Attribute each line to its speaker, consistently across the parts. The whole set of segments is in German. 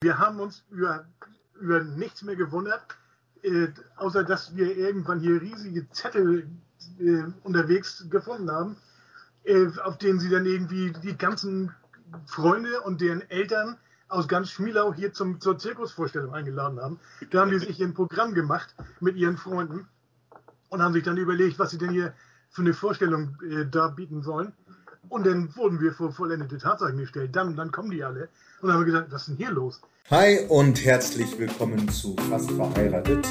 Speaker 1: Wir haben uns über, über nichts mehr gewundert, äh, außer dass wir irgendwann hier riesige Zettel äh, unterwegs gefunden haben, äh, auf denen sie dann irgendwie die ganzen Freunde und deren Eltern aus ganz Schmielau hier zum, zur Zirkusvorstellung eingeladen haben. Da haben die sich ein Programm gemacht mit ihren Freunden und haben sich dann überlegt, was sie denn hier für eine Vorstellung äh, da bieten sollen. Und dann wurden wir vor vollendete Tatsachen gestellt. Dann, dann kommen die alle und haben gesagt, was ist denn hier los?
Speaker 2: Hi und herzlich willkommen zu Fast verheiratet,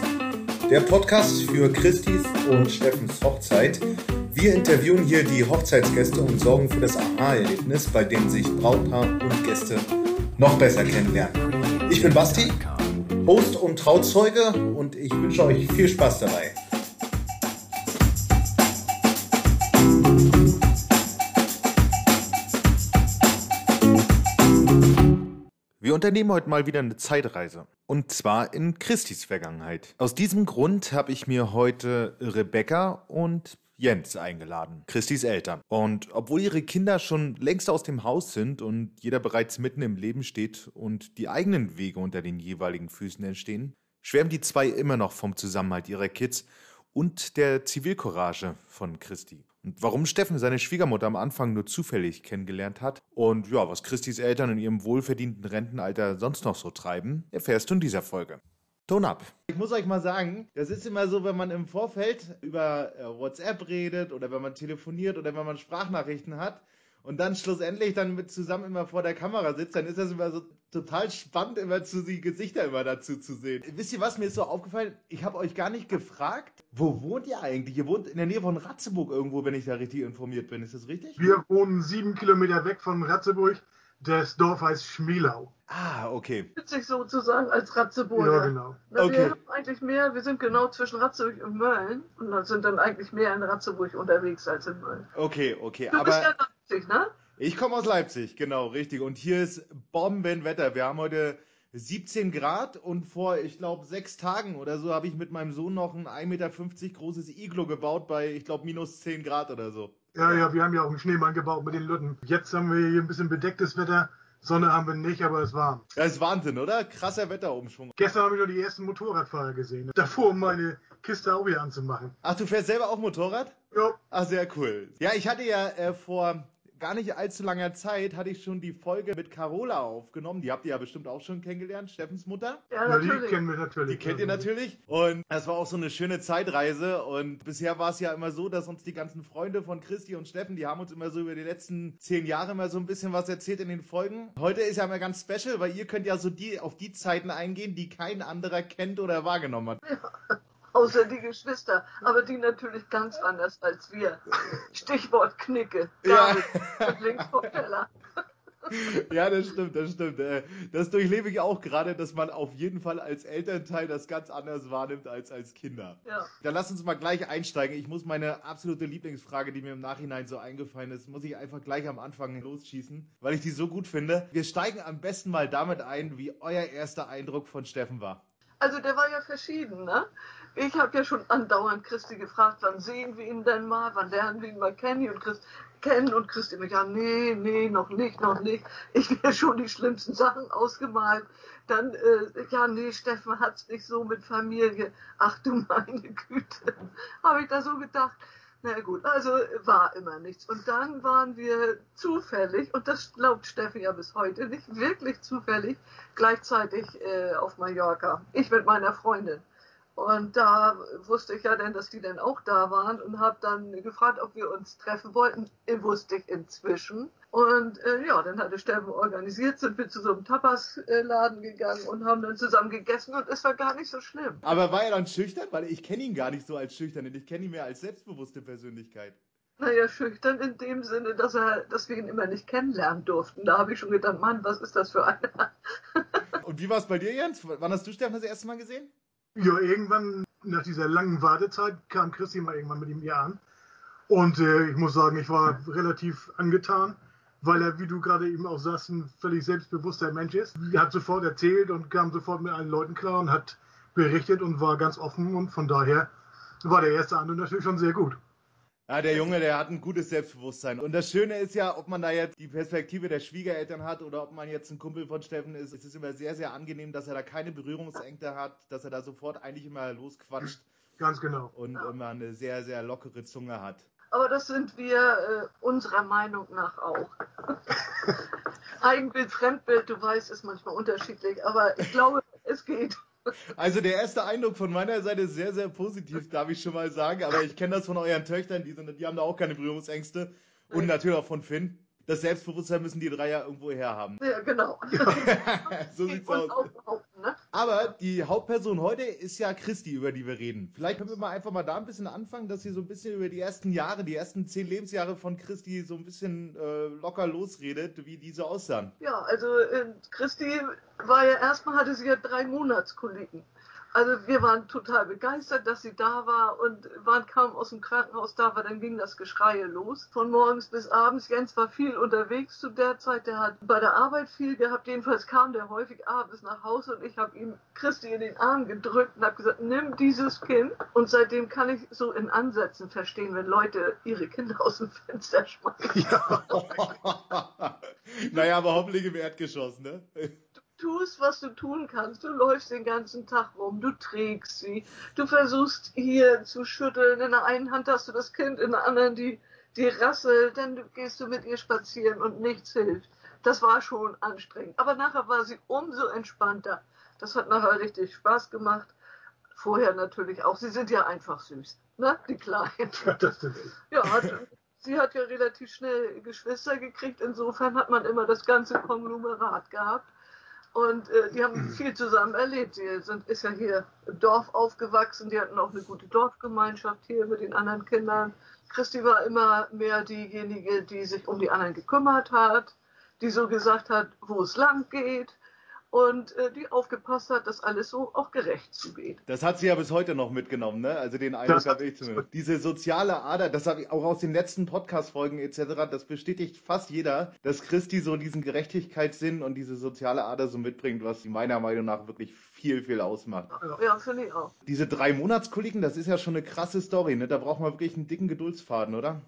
Speaker 2: der Podcast für Christis und Steffens Hochzeit. Wir interviewen hier die Hochzeitsgäste und sorgen für das Aha-Erlebnis, bei dem sich Brautpaar und Gäste noch besser kennenlernen. Ich bin Basti, Host und Trauzeuge und ich wünsche euch viel Spaß dabei. Unternehmen heute mal wieder eine Zeitreise. Und zwar in Christis Vergangenheit. Aus diesem Grund habe ich mir heute Rebecca und Jens eingeladen, Christis Eltern. Und obwohl ihre Kinder schon längst aus dem Haus sind und jeder bereits mitten im Leben steht und die eigenen Wege unter den jeweiligen Füßen entstehen, schwärmen die zwei immer noch vom Zusammenhalt ihrer Kids und der Zivilcourage von Christi. Und warum Steffen seine Schwiegermutter am Anfang nur zufällig kennengelernt hat und ja, was Christis Eltern in ihrem wohlverdienten Rentenalter sonst noch so treiben, erfährst du in dieser Folge. Ton ab.
Speaker 3: Ich muss euch mal sagen, das ist immer so, wenn man im Vorfeld über äh, WhatsApp redet oder wenn man telefoniert oder wenn man Sprachnachrichten hat und dann schlussendlich dann mit zusammen immer vor der Kamera sitzt, dann ist das immer so total spannend, immer zu die Gesichter immer dazu zu sehen. Wisst ihr was, mir ist so aufgefallen, ich habe euch gar nicht gefragt, wo wohnt ihr eigentlich? Ihr wohnt in der Nähe von Ratzeburg irgendwo, wenn ich da richtig informiert bin. Ist das richtig?
Speaker 1: Wir wohnen sieben Kilometer weg von Ratzeburg. Das Dorf heißt Schmielau.
Speaker 3: Ah, okay.
Speaker 4: Witzig sozusagen als Ratzeburger.
Speaker 1: Ja, genau.
Speaker 4: Na,
Speaker 3: Okay.
Speaker 4: Wir haben eigentlich mehr, wir sind genau zwischen Ratzeburg und Mölln und sind dann eigentlich mehr in Ratzeburg unterwegs als in Mölln.
Speaker 3: Okay, okay.
Speaker 4: Du bist
Speaker 3: Aber
Speaker 4: ja Leipzig, ne?
Speaker 3: Ich komme aus Leipzig, genau, richtig. Und hier ist Bombenwetter. Wir haben heute 17 Grad und vor, ich glaube, sechs Tagen oder so habe ich mit meinem Sohn noch ein 1,50 Meter großes Iglo gebaut bei, ich glaube, minus 10 Grad oder so.
Speaker 1: Ja, ja, wir haben ja auch einen Schneemann gebaut mit den Lütten. Jetzt haben wir hier ein bisschen bedecktes Wetter. Sonne haben wir nicht, aber es warm.
Speaker 3: Das ist Wahnsinn, oder? Krasser Wetterumschwung.
Speaker 1: Gestern habe ich noch die ersten Motorradfahrer gesehen. Davor, um meine Kiste auch wieder anzumachen.
Speaker 3: Ach, du fährst selber auch Motorrad?
Speaker 1: Ja,
Speaker 3: Ach, sehr cool. Ja, ich hatte ja äh, vor gar nicht allzu langer Zeit, hatte ich schon die Folge mit Carola aufgenommen. Die habt ihr ja bestimmt auch schon kennengelernt, Steffens Mutter.
Speaker 4: Ja,
Speaker 1: na, die
Speaker 4: natürlich.
Speaker 1: kennen wir natürlich.
Speaker 3: Die kennt ihr natürlich. Und das war auch so eine schöne Zeitreise. Und bisher war es ja immer so, dass uns die ganzen Freunde von Christi und Steffen, die haben uns immer so über die letzten zehn Jahre immer so ein bisschen was erzählt in den Folgen. Heute ist ja mal ganz special, weil ihr könnt ja so die auf die Zeiten eingehen, die kein anderer kennt oder wahrgenommen hat.
Speaker 4: Außer die Geschwister, aber die natürlich ganz anders als wir. Stichwort Knicke.
Speaker 3: Ja.
Speaker 4: David, links vom Teller.
Speaker 3: Ja, das stimmt, das stimmt. Äh, Das durchlebe ich auch gerade, dass man auf jeden Fall als Elternteil das ganz anders wahrnimmt als als Kinder.
Speaker 4: Ja.
Speaker 3: Dann lass uns mal gleich einsteigen. Ich muss meine absolute Lieblingsfrage, die mir im Nachhinein so eingefallen ist, muss ich einfach gleich am Anfang losschießen, weil ich die so gut finde. Wir steigen am besten mal damit ein, wie euer erster Eindruck von Steffen war.
Speaker 4: Also der war ja verschieden, ne? Ich habe ja schon andauernd Christi gefragt, wann sehen wir ihn denn mal, wann lernen wir ihn mal kennen und Christ, kennen und Christi mich, ja, nee, nee, noch nicht, noch nicht. Ich mir schon die schlimmsten Sachen ausgemalt. Dann, äh, ja, nee, Steffen hat's nicht so mit Familie. Ach du meine Güte. Habe ich da so gedacht. Na gut, also war immer nichts. Und dann waren wir zufällig, und das glaubt Steffi ja bis heute nicht, wirklich zufällig, gleichzeitig äh, auf Mallorca. Ich mit meiner Freundin. Und da wusste ich ja dann, dass die dann auch da waren und habe dann gefragt, ob wir uns treffen wollten. Wusste ich inzwischen. Und äh, ja, dann hatte Steffen organisiert, sind wir zu so einem Tapas-Laden gegangen und haben dann zusammen gegessen und es war gar nicht so schlimm.
Speaker 3: Aber war er dann schüchtern? Weil ich kenne ihn gar nicht so als schüchtern, ich kenne ihn mehr als selbstbewusste Persönlichkeit.
Speaker 4: Naja, schüchtern in dem Sinne, dass er, dass wir ihn immer nicht kennenlernen durften. Da habe ich schon gedacht, Mann, was ist das für einer?
Speaker 3: Und wie war es bei dir, Jens? Wann hast du Steffen das erste Mal gesehen?
Speaker 1: Ja, irgendwann nach dieser langen Wartezeit kam Christi mal irgendwann mit ihm hier an. Und äh, ich muss sagen, ich war relativ angetan, weil er, wie du gerade eben auch sagst, ein völlig selbstbewusster Mensch ist. Er hat sofort erzählt und kam sofort mit allen Leuten klar und hat berichtet und war ganz offen und von daher war der erste Eindruck natürlich schon sehr gut.
Speaker 3: Ja, der Junge, der hat ein gutes Selbstbewusstsein. Und das Schöne ist ja, ob man da jetzt die Perspektive der Schwiegereltern hat oder ob man jetzt ein Kumpel von Steffen ist, es ist immer sehr, sehr angenehm, dass er da keine Berührungsängste hat, dass er da sofort eigentlich immer losquatscht
Speaker 1: Ganz genau.
Speaker 3: und immer eine sehr, sehr lockere Zunge hat.
Speaker 4: Aber das sind wir äh, unserer Meinung nach auch. Eigenbild, Fremdbild, du weißt, ist manchmal unterschiedlich, aber ich glaube, es geht.
Speaker 3: Also der erste Eindruck von meiner Seite ist sehr, sehr positiv, darf ich schon mal sagen. Aber ich kenne das von euren Töchtern, die, sind, die haben da auch keine Berührungsängste. Und natürlich auch von Finn. Das Selbstbewusstsein müssen die drei ja irgendwo herhaben.
Speaker 4: Ja, genau.
Speaker 3: so sieht's aus.
Speaker 4: ne?
Speaker 3: Aber die Hauptperson heute ist ja Christi, über die wir reden. Vielleicht können wir mal einfach mal da ein bisschen anfangen, dass sie so ein bisschen über die ersten Jahre, die ersten zehn Lebensjahre von Christi so ein bisschen äh, locker losredet, wie diese aussahen.
Speaker 4: Ja, also äh, Christi war ja erstmal hatte sie ja drei Monatskoliken. Also wir waren total begeistert, dass sie da war und waren kaum aus dem Krankenhaus da war, dann ging das Geschreie los. Von morgens bis abends. Jens war viel unterwegs zu der Zeit, der hat bei der Arbeit viel gehabt. Jedenfalls kam der häufig abends nach Hause und ich habe ihm Christi in den Arm gedrückt und habe gesagt, nimm dieses Kind. Und seitdem kann ich so in Ansätzen verstehen, wenn Leute ihre Kinder aus dem Fenster schmeißen.
Speaker 3: naja, aber hoffentlich im Erdgeschoss, ne?
Speaker 4: Tust, was du tun kannst. Du läufst den ganzen Tag rum, du trägst sie, du versuchst hier zu schütteln. In der einen Hand hast du das Kind, in der anderen die, die rasselt, dann gehst du mit ihr spazieren und nichts hilft. Das war schon anstrengend. Aber nachher war sie umso entspannter. Das hat nachher richtig Spaß gemacht. Vorher natürlich auch. Sie sind ja einfach süß, ne? Die Kleinen.
Speaker 1: Ja, das stimmt.
Speaker 4: Ja, sie hat ja relativ schnell Geschwister gekriegt. Insofern hat man immer das ganze Konglomerat gehabt. Und äh, die haben viel zusammen erlebt. Sie sind, ist ja hier im Dorf aufgewachsen. Die hatten auch eine gute Dorfgemeinschaft hier mit den anderen Kindern. Christi war immer mehr diejenige, die sich um die anderen gekümmert hat, die so gesagt hat, wo es lang geht und äh, die aufgepasst hat, dass alles so auch gerecht zugeht.
Speaker 3: Das hat sie ja bis heute noch mitgenommen, ne? Also den Eindruck habe ich zumindest. Diese soziale Ader, das habe ich auch aus den letzten Podcast-Folgen etc., das bestätigt fast jeder, dass Christi so diesen Gerechtigkeitssinn und diese soziale Ader so mitbringt, was sie meiner Meinung nach wirklich viel, viel ausmacht.
Speaker 4: Ja, finde ich auch.
Speaker 3: Diese drei Monatskoliken, das ist ja schon eine krasse Story, ne? Da braucht man wirklich einen dicken Geduldsfaden, oder?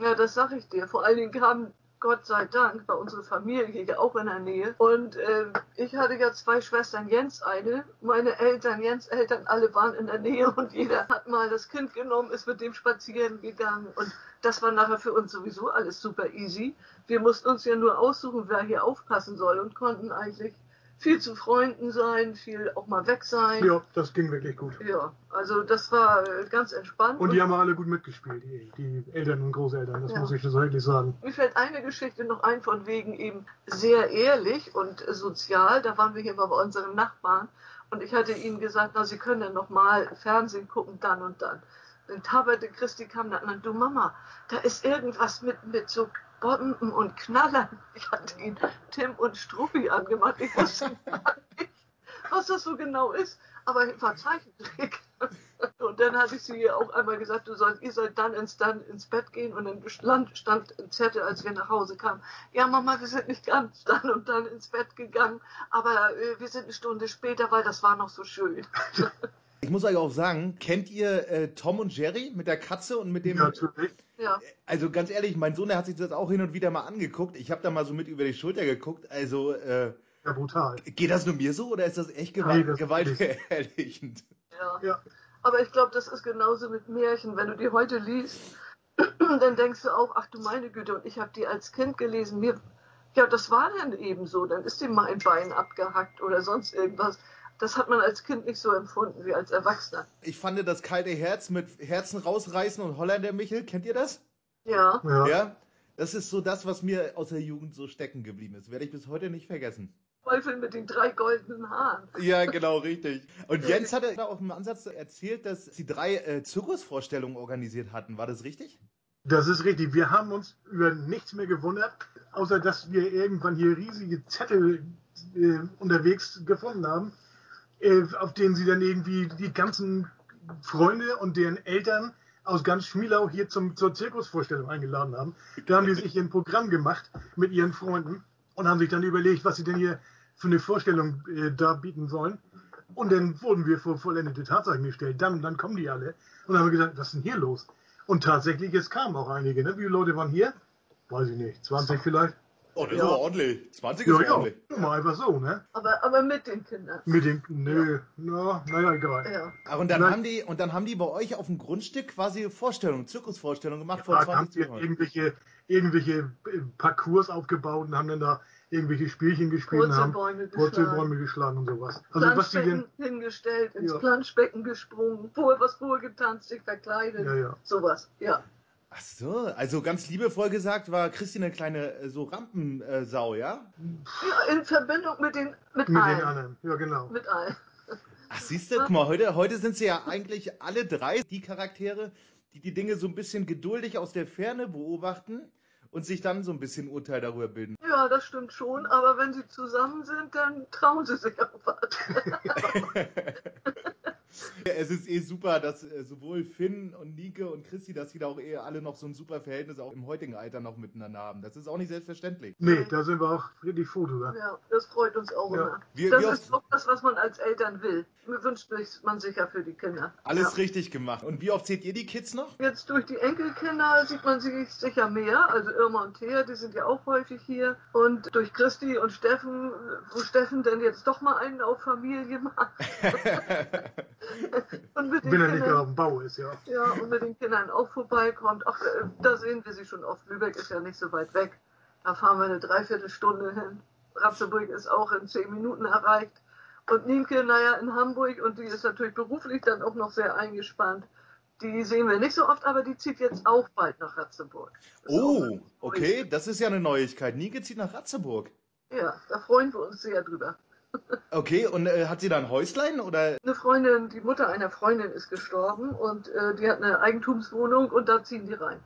Speaker 4: Ja, das sag ich dir. Vor allen Dingen kam Gott sei Dank bei unserer Familie ja auch in der Nähe. Und äh, ich hatte ja zwei Schwestern, Jens eine. Meine Eltern, Jens Eltern, alle waren in der Nähe und jeder hat mal das Kind genommen, ist mit dem spazieren gegangen. Und das war nachher für uns sowieso alles super easy. Wir mussten uns ja nur aussuchen, wer hier aufpassen soll und konnten eigentlich viel zu Freunden sein, viel auch mal weg sein.
Speaker 1: Ja, das ging wirklich gut.
Speaker 4: Ja, also das war äh, ganz entspannt.
Speaker 1: Und die haben alle gut mitgespielt, die, die Eltern und Großeltern, das
Speaker 4: Ja.
Speaker 1: muss ich so deutlich sagen.
Speaker 4: Mir fällt eine Geschichte noch ein, von wegen eben sehr ehrlich und sozial. Da waren wir hier mal bei unseren Nachbarn und ich hatte ihnen gesagt, na, sie können ja noch mal Fernsehen gucken, dann und dann. Dann taberte Christi kam dann an, du Mama, da ist irgendwas mit, mit so Bomben und Knallern. Ich hatte ihn Tim und Struppi angemacht. Ich wusste gar nicht, was das so genau ist, aber es war Zeichentrick. Und dann hatte ich sie auch einmal gesagt, du sollst, ihr sollt dann ins, dann ins Bett gehen und dann stand, stand ein Zettel, als wir nach Hause kamen. Ja, Mama, wir sind nicht ganz dann und dann ins Bett gegangen, aber äh, wir sind eine Stunde später, weil das war noch so schön.
Speaker 3: Ich muss euch auch sagen, kennt ihr äh, Tom und Jerry mit der Katze und mit dem.
Speaker 1: Ja, natürlich.
Speaker 4: Ja,
Speaker 3: Also ganz ehrlich, mein Sohn, der hat sich das auch hin und wieder mal angeguckt. Ich habe da mal so mit über die Schulter geguckt. Also, äh,
Speaker 1: Ja, brutal.
Speaker 3: geht das nur mir so oder ist das echt
Speaker 1: Nee,
Speaker 3: gewalt gewaltverherrlichend?
Speaker 4: ja.
Speaker 1: Ja,
Speaker 4: Aber ich glaube, das ist genauso mit Märchen. Wenn du die heute liest, dann denkst du auch, ach du meine Güte, und ich habe die als Kind gelesen. Mir, ja, das war dann eben so. Dann ist dem mal ein Bein abgehackt oder sonst irgendwas. Das hat man als Kind nicht so empfunden wie als Erwachsener.
Speaker 3: Ich fand das kalte Herz mit Herzen rausreißen und Holländer Michel, kennt ihr das?
Speaker 4: Ja,
Speaker 1: ja.
Speaker 3: Ja? Das ist so das, was mir aus der Jugend so stecken geblieben ist. Werde ich bis heute nicht vergessen.
Speaker 4: Teufel mit den drei goldenen Haaren.
Speaker 3: Ja, genau, richtig. Und Jens hatte auch im Ansatz erzählt, dass sie drei äh, Zirkusvorstellungen organisiert hatten. War das richtig?
Speaker 1: Das ist richtig. Wir haben uns über nichts mehr gewundert, außer dass wir irgendwann hier riesige Zettel äh, unterwegs gefunden haben, auf denen sie dann irgendwie die ganzen Freunde und deren Eltern aus ganz Schmielau hier zum, zur Zirkusvorstellung eingeladen haben. Da haben die sich ein Programm gemacht mit ihren Freunden und haben sich dann überlegt, was sie denn hier für eine Vorstellung äh, da bieten sollen. Und dann wurden wir vor vollendete Tatsachen gestellt. Dann, dann kommen die alle. Und haben gesagt, was ist denn hier los? Und tatsächlich, es kamen auch einige. Ne? Wie viele Leute waren hier? Weiß ich nicht. 20 vielleicht?
Speaker 3: Oh, das
Speaker 4: Ja.
Speaker 3: ist aber ordentlich. 20
Speaker 1: Ja,
Speaker 3: ist
Speaker 1: ja.
Speaker 3: ordentlich.
Speaker 1: Nur mal einfach so, ne?
Speaker 4: Aber, aber mit den Kindern.
Speaker 1: Mit den, nö, na, naja, egal.
Speaker 4: Ja.
Speaker 3: Ach, und dann
Speaker 1: Nein.
Speaker 3: haben die, und dann haben die bei euch auf dem Grundstück quasi Vorstellungen, Zirkusvorstellungen gemacht
Speaker 1: Ja,
Speaker 3: vor
Speaker 1: da haben
Speaker 3: 20
Speaker 1: wir
Speaker 3: Jahren.
Speaker 1: irgendwelche, irgendwelche äh, Parcours aufgebaut und haben dann da irgendwelche Spielchen gespielt und haben
Speaker 4: Purzelbäume geschlagen.
Speaker 1: Purzelbäume geschlagen und sowas. Also was die denn,
Speaker 4: hingestellt, ins
Speaker 1: Ja.
Speaker 4: Planschbecken gesprungen, vor was vorgetanzt, sich verkleidet,
Speaker 1: ja, ja.
Speaker 4: sowas. Ja.
Speaker 3: Ach so, also ganz liebevoll gesagt war Christine eine kleine äh, so Rampensau, ja?
Speaker 4: ja, in Verbindung mit den mit,
Speaker 1: Mit
Speaker 4: allen.
Speaker 1: den anderen, ja genau.
Speaker 4: Mit allen.
Speaker 3: Ach, siehst du, guck mal, heute, heute sind sie ja eigentlich alle drei die Charaktere, die die Dinge so ein bisschen geduldig aus der Ferne beobachten und sich dann so ein bisschen Urteil darüber bilden.
Speaker 4: Ja, das stimmt schon, aber wenn sie zusammen sind, dann trauen sie sich auch was.
Speaker 3: Es ist eh super, dass äh, sowohl Finn und Nike und Christi, dass sie da auch eh alle noch so ein super Verhältnis auch im heutigen Alter noch miteinander haben. Das ist auch nicht selbstverständlich.
Speaker 1: Nee, da sind wir auch richtig froh drüber.
Speaker 4: Ja, das freut uns auch
Speaker 1: Ja.
Speaker 4: immer.
Speaker 3: Wir-
Speaker 4: das
Speaker 3: wir
Speaker 4: ist auch das, was man als Eltern will. Mir wünscht man sich ja für die Kinder.
Speaker 3: Alles
Speaker 4: ja.
Speaker 3: richtig gemacht. Und wie oft seht ihr die Kids noch?
Speaker 4: Jetzt durch die Enkelkinder sieht man sie sicher mehr. Also Irma und Thea, die sind ja auch häufig hier. Und durch Christi und Steffen, wo Steffen denn jetzt doch mal einen auf Familie macht.
Speaker 1: Wenn er nicht gerade auf dem Bau ist, ja.
Speaker 4: ja, und mit den Kindern auch vorbeikommt. Ach, äh, da sehen wir sie schon oft. Lübeck ist ja nicht so weit weg. Da fahren wir eine Dreiviertelstunde hin. Ratzeburg ist auch in zehn Minuten erreicht. Und Nienke, naja, in Hamburg und die ist natürlich beruflich dann auch noch sehr eingespannt. Die sehen wir nicht so oft, aber die zieht jetzt auch bald nach Ratzeburg. Das
Speaker 3: Oh, okay, das ist ja eine Neuigkeit. Nike zieht nach Ratzeburg.
Speaker 4: Ja, da freuen wir uns sehr drüber.
Speaker 3: Okay, und äh, hat sie da ein Häuslein oder?
Speaker 4: Eine Freundin, die Mutter einer Freundin ist gestorben und äh, die hat eine Eigentumswohnung und da ziehen die rein.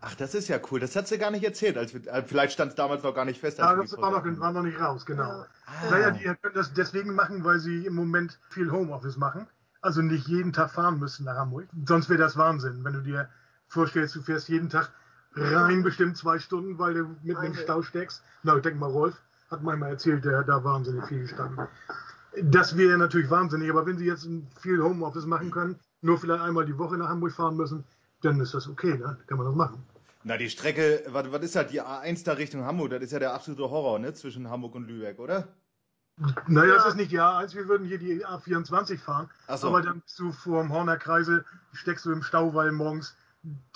Speaker 3: Ach, das ist ja cool. Das hat sie gar nicht erzählt. Als wir, äh, vielleicht stand es damals noch gar nicht fest. als
Speaker 1: Ja,
Speaker 3: wir
Speaker 1: das war noch, war noch nicht raus, genau.
Speaker 4: Ja.
Speaker 3: Ah.
Speaker 1: Naja, die können das deswegen machen, weil sie im Moment viel Homeoffice machen. Also nicht jeden Tag fahren müssen nach Hamburg. Sonst wäre das Wahnsinn, wenn du dir vorstellst, du fährst jeden Tag rein bestimmt zwei Stunden, weil du mitten im
Speaker 4: Eine.
Speaker 1: Stau steckst. Na, ich denke mal, Rolf hat manchmal erzählt, der hat da wahnsinnig viel gestanden. Das wäre natürlich wahnsinnig, aber wenn sie jetzt viel Homeoffice machen können, nur vielleicht einmal die Woche nach Hamburg fahren müssen, dann ist das okay, ne? Kann man das machen.
Speaker 3: Na, die Strecke, was, was ist halt die A1 da Richtung Hamburg? Das ist ja der absolute Horror, ne? Zwischen Hamburg und Lübeck, oder?
Speaker 1: Naja,
Speaker 4: Ja.
Speaker 1: es ist nicht die A1, wir würden hier die A24 fahren.
Speaker 3: So.
Speaker 1: Aber dann bist du vor dem Horner Kreisel, steckst du im Stau, weil morgens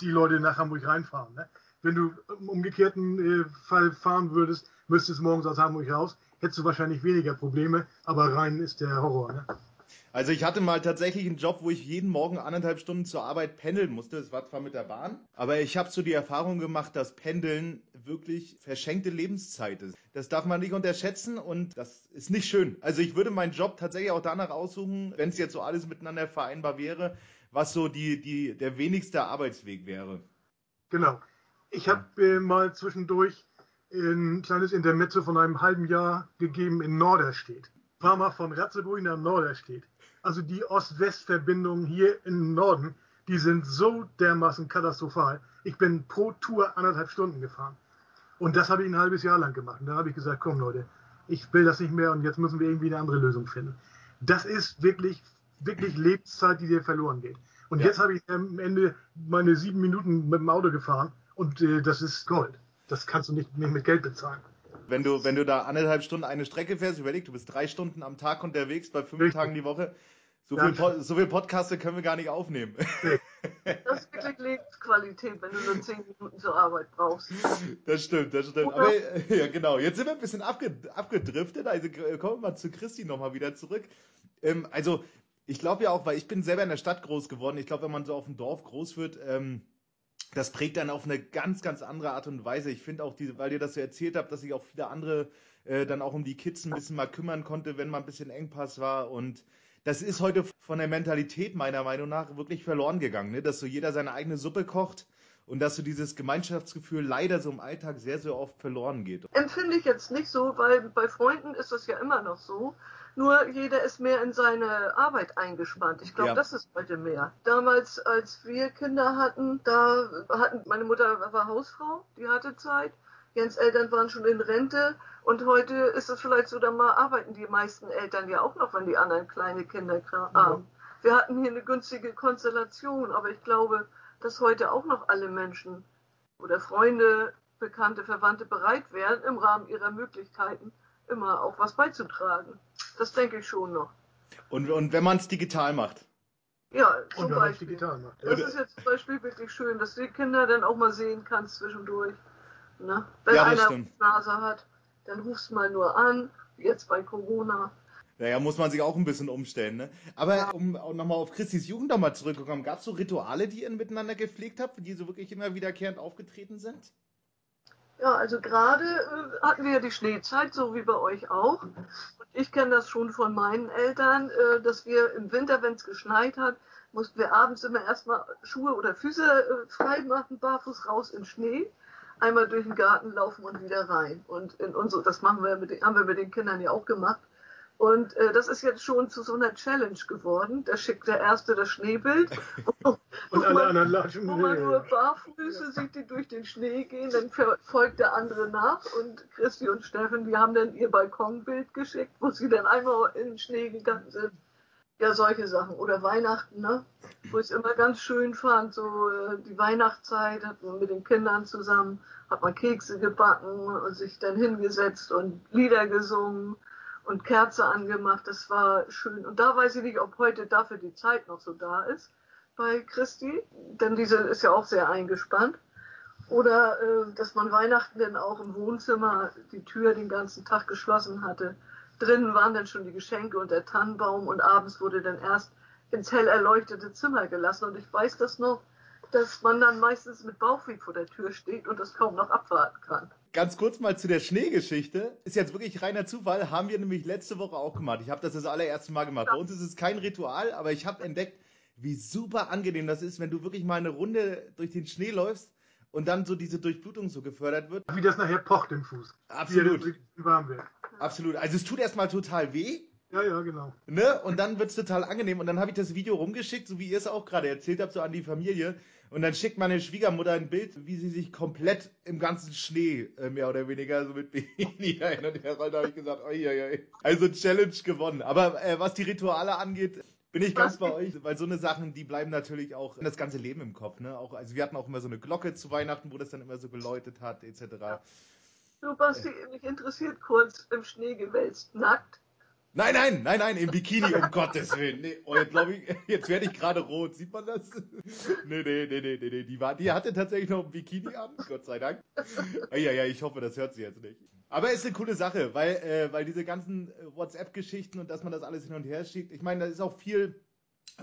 Speaker 1: die Leute nach Hamburg reinfahren. Ne? Wenn du im umgekehrten äh, Fall fahren würdest, müsstest morgens aus Hamburg raus, hättest du wahrscheinlich weniger Probleme, aber rein ist der Horror. Ne?
Speaker 3: Also ich hatte mal tatsächlich einen Job, wo ich jeden Morgen anderthalb Stunden zur Arbeit pendeln musste. Das war zwar mit der Bahn, aber ich habe so die Erfahrung gemacht, dass Pendeln wirklich verschenkte Lebenszeit ist. Das darf man nicht unterschätzen und das ist nicht schön. Also ich würde meinen Job tatsächlich auch danach aussuchen, wenn es jetzt so alles miteinander vereinbar wäre, was so die, die, der wenigste Arbeitsweg wäre.
Speaker 1: Genau. Ich habe äh, mal zwischendurch ein kleines Intermezzo von einem halben Jahr gegeben in Norderstedt. Ein paar Mal von Ratzeburg nach Norderstedt. Also die Ost-West-Verbindungen hier im Norden, die sind so dermaßen katastrophal. Ich bin pro Tour anderthalb Stunden gefahren. Und das habe ich ein halbes Jahr lang gemacht. Und da habe ich gesagt, komm Leute, ich will das nicht mehr und jetzt müssen wir irgendwie eine andere Lösung finden. Das ist wirklich, wirklich Lebenszeit, die dir verloren geht. Und
Speaker 3: Ja.
Speaker 1: jetzt habe ich am Ende meine sieben Minuten mit dem Auto gefahren und äh, das ist Gold. Das kannst du nicht, nicht mit Geld bezahlen.
Speaker 3: Wenn du, wenn du da anderthalb Stunden eine Strecke fährst, überleg, du bist drei Stunden am Tag unterwegs, bei fünf
Speaker 1: Richtig.
Speaker 3: Tagen die Woche. So
Speaker 1: Ja.
Speaker 3: viel, so viel Podcaste können wir gar nicht aufnehmen.
Speaker 4: Das ist wirklich Lebensqualität, wenn du nur zehn Minuten zur Arbeit brauchst.
Speaker 3: Das stimmt, das stimmt. Aber ja, genau. Jetzt sind wir ein bisschen abge abgedriftet. Also äh, kommen wir mal zu Christi nochmal wieder zurück. Ähm, also, ich glaube ja auch, weil ich bin selber in der Stadt groß geworden. Ich glaube, wenn man so auf dem Dorf groß wird, ähm, das prägt dann auf eine ganz, ganz andere Art und Weise. Ich finde auch, diese, weil ihr das so erzählt habt, dass sich auch viele andere äh, dann auch um die Kids ein bisschen mal kümmern konnte, wenn mal ein bisschen Engpass war. Und das ist heute von der Mentalität meiner Meinung nach wirklich verloren gegangen, ne? dass so jeder seine eigene Suppe kocht und dass so dieses Gemeinschaftsgefühl leider so im Alltag sehr, sehr oft verloren geht.
Speaker 4: Empfinde ich jetzt nicht so, weil bei Freunden ist das ja immer noch so. Nur jeder ist mehr in seine Arbeit eingespannt. Ich glaube,
Speaker 3: Ja.
Speaker 4: das ist heute mehr. Damals, als wir Kinder hatten, da hatten meine Mutter war Hausfrau, die hatte Zeit. Jens Eltern waren schon in Rente und heute ist es vielleicht so, da mal arbeiten die meisten Eltern ja auch noch, wenn die anderen kleine Kinder haben. Wir hatten hier eine günstige Konstellation, aber ich glaube, dass heute auch noch alle Menschen oder Freunde, Bekannte, Verwandte bereit wären, im Rahmen ihrer Möglichkeiten immer auch was beizutragen. Das denke ich schon noch.
Speaker 3: Und, und wenn man es digital macht.
Speaker 4: Ja,
Speaker 1: Und
Speaker 4: zum
Speaker 1: wenn man es
Speaker 4: Beispiel.
Speaker 1: digital macht.
Speaker 4: Das ist jetzt zum Beispiel wirklich schön, dass die Kinder dann auch mal sehen kannst zwischendurch. Ne? Wenn
Speaker 3: Ja,
Speaker 4: einer
Speaker 3: stimmt.
Speaker 4: Nase hat, dann rufst mal nur an, jetzt bei Corona.
Speaker 3: Naja, muss man sich auch ein bisschen umstellen, ne? Aber um auch nochmal auf Christis Jugend nochmal zurückzukommen, gab es so Rituale, die ihr miteinander gepflegt habt, die so wirklich immer wiederkehrend aufgetreten sind?
Speaker 4: Ja, also gerade äh, hatten wir ja die Schneezeit, so wie bei euch auch. Und ich kenne das schon von meinen Eltern, äh, dass wir im Winter, wenn es geschneit hat, mussten wir abends immer erstmal Schuhe oder Füße äh, frei machen, barfuß raus in Schnee, einmal durch den Garten laufen und wieder rein. Und in unsere, das machen wir mit den, haben wir mit den Kindern ja auch gemacht. Und äh, das ist jetzt schon zu so einer Challenge geworden. Da schickt der Erste das Schneebild.
Speaker 1: Und alle anderen latschen.
Speaker 4: Wo man nur barfuße sieht, die durch den Schnee gehen, dann folgt der andere nach und Christi und Steffen, die haben dann ihr Balkonbild geschickt, wo sie dann einmal in den Schnee gegangen sind. Ja, solche Sachen. Oder Weihnachten, ne? Wo ich es immer ganz schön fand, so äh, die Weihnachtszeit, hat man mit den Kindern zusammen, hat man Kekse gebacken und sich dann hingesetzt und Lieder gesungen und Kerze angemacht. Das war schön. Und da weiß ich nicht, ob heute dafür die Zeit noch so da ist bei Christi, denn diese ist ja auch sehr eingespannt. Oder äh, dass man Weihnachten dann auch im Wohnzimmer die Tür den ganzen Tag geschlossen hatte. Drinnen waren dann schon die Geschenke und der Tannenbaum und abends wurde dann erst ins hell erleuchtete Zimmer gelassen. Und ich weiß das noch, dass man dann meistens mit Bauchweh vor der Tür steht und das kaum noch abwarten kann.
Speaker 3: Ganz kurz mal zu der Schneegeschichte. Ist jetzt wirklich reiner Zufall, haben wir nämlich letzte Woche auch gemacht. Ich habe das das allererste Mal gemacht. Bei uns ist es kein Ritual, aber ich habe entdeckt, wie super angenehm das ist, wenn du wirklich mal eine Runde durch den Schnee läufst und dann so diese Durchblutung so gefördert wird.
Speaker 1: Wie das nachher pocht im Fuß.
Speaker 3: Absolut. Absolut. Also es tut erstmal total weh,
Speaker 1: Ja, ja, genau.
Speaker 3: ne? Und dann wird's total angenehm. Und dann habe ich das Video rumgeschickt, so wie ihr es auch gerade erzählt habt, so an die Familie. Und dann schickt meine Schwiegermutter ein Bild, wie sie sich komplett im ganzen Schnee, äh, mehr oder weniger, so mit Bikini hin und her rollt. Da habe ich gesagt, oi, oi, oi. Also Challenge gewonnen. Aber äh, was die Rituale angeht, bin ich ganz bei euch, weil so eine Sachen, die bleiben natürlich auch das ganze Leben im Kopf. Ne? Auch, also wir hatten auch immer so eine Glocke zu Weihnachten, wo das dann immer so geläutet hat, etc.
Speaker 4: Du, Basti, mich interessiert kurz im Schnee gewälzt, nackt.
Speaker 3: Nein, nein, nein, nein, im Bikini, um Gottes Willen. Nee, oh, jetzt, glaub ich, jetzt werde ich gerade rot. Sieht man das? Nee, nee, nee, nee, nee, nee. Die, war, die hatte tatsächlich noch ein Bikini an, Gott sei Dank. Ja, ja, ich hoffe, das hört sie jetzt nicht. Aber ist eine coole Sache, weil, äh, weil diese ganzen äh, WhatsApp-Geschichten und dass man das alles hin und her schickt, ich meine, da ist auch viel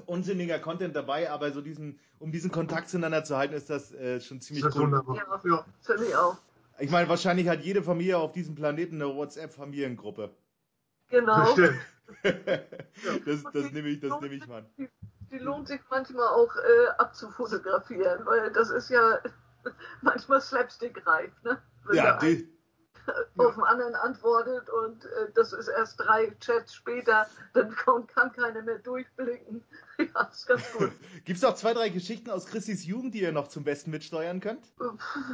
Speaker 3: unsinniger Content dabei, aber so diesen, um diesen Kontakt zueinander zu halten, ist das äh, schon ziemlich
Speaker 1: Das ist
Speaker 3: cool.
Speaker 1: wunderbar.
Speaker 4: Ja,
Speaker 1: Ja.
Speaker 4: finde ich auch.
Speaker 3: Ich meine, wahrscheinlich hat jede Familie auf diesem Planeten eine WhatsApp-Familiengruppe.
Speaker 4: Genau.
Speaker 1: Bestimmt.
Speaker 3: das, das nehme ich, das nehme ich mal.
Speaker 4: Die, die lohnt sich manchmal auch äh, abzufotografieren, weil das ist ja manchmal slapstick-reif, ne? Wenn
Speaker 3: Ja,
Speaker 4: der auf den anderen antwortet und äh, das ist erst drei Chats später, dann kann, kann keiner mehr durchblicken. Ja, ist ganz gut.
Speaker 3: Gibt es auch zwei, drei Geschichten aus Christis Jugend, die ihr noch zum Besten mitsteuern könnt?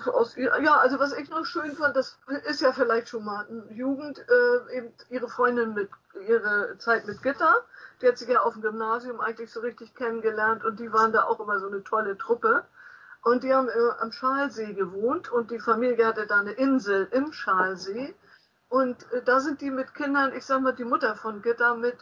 Speaker 4: Aus, ja, also was ich noch schön fand, das ist ja vielleicht schon mal Jugend, äh, eben ihre Freundin mit, ihre Zeit mit Gitter, die hat sich ja auf dem Gymnasium eigentlich so richtig kennengelernt und die waren da auch immer so eine tolle Truppe. Und die haben äh, am Schalsee gewohnt und die Familie hatte da eine Insel im Schalsee. Und äh, da sind die mit Kindern, ich sag mal, die Mutter von Gitter mit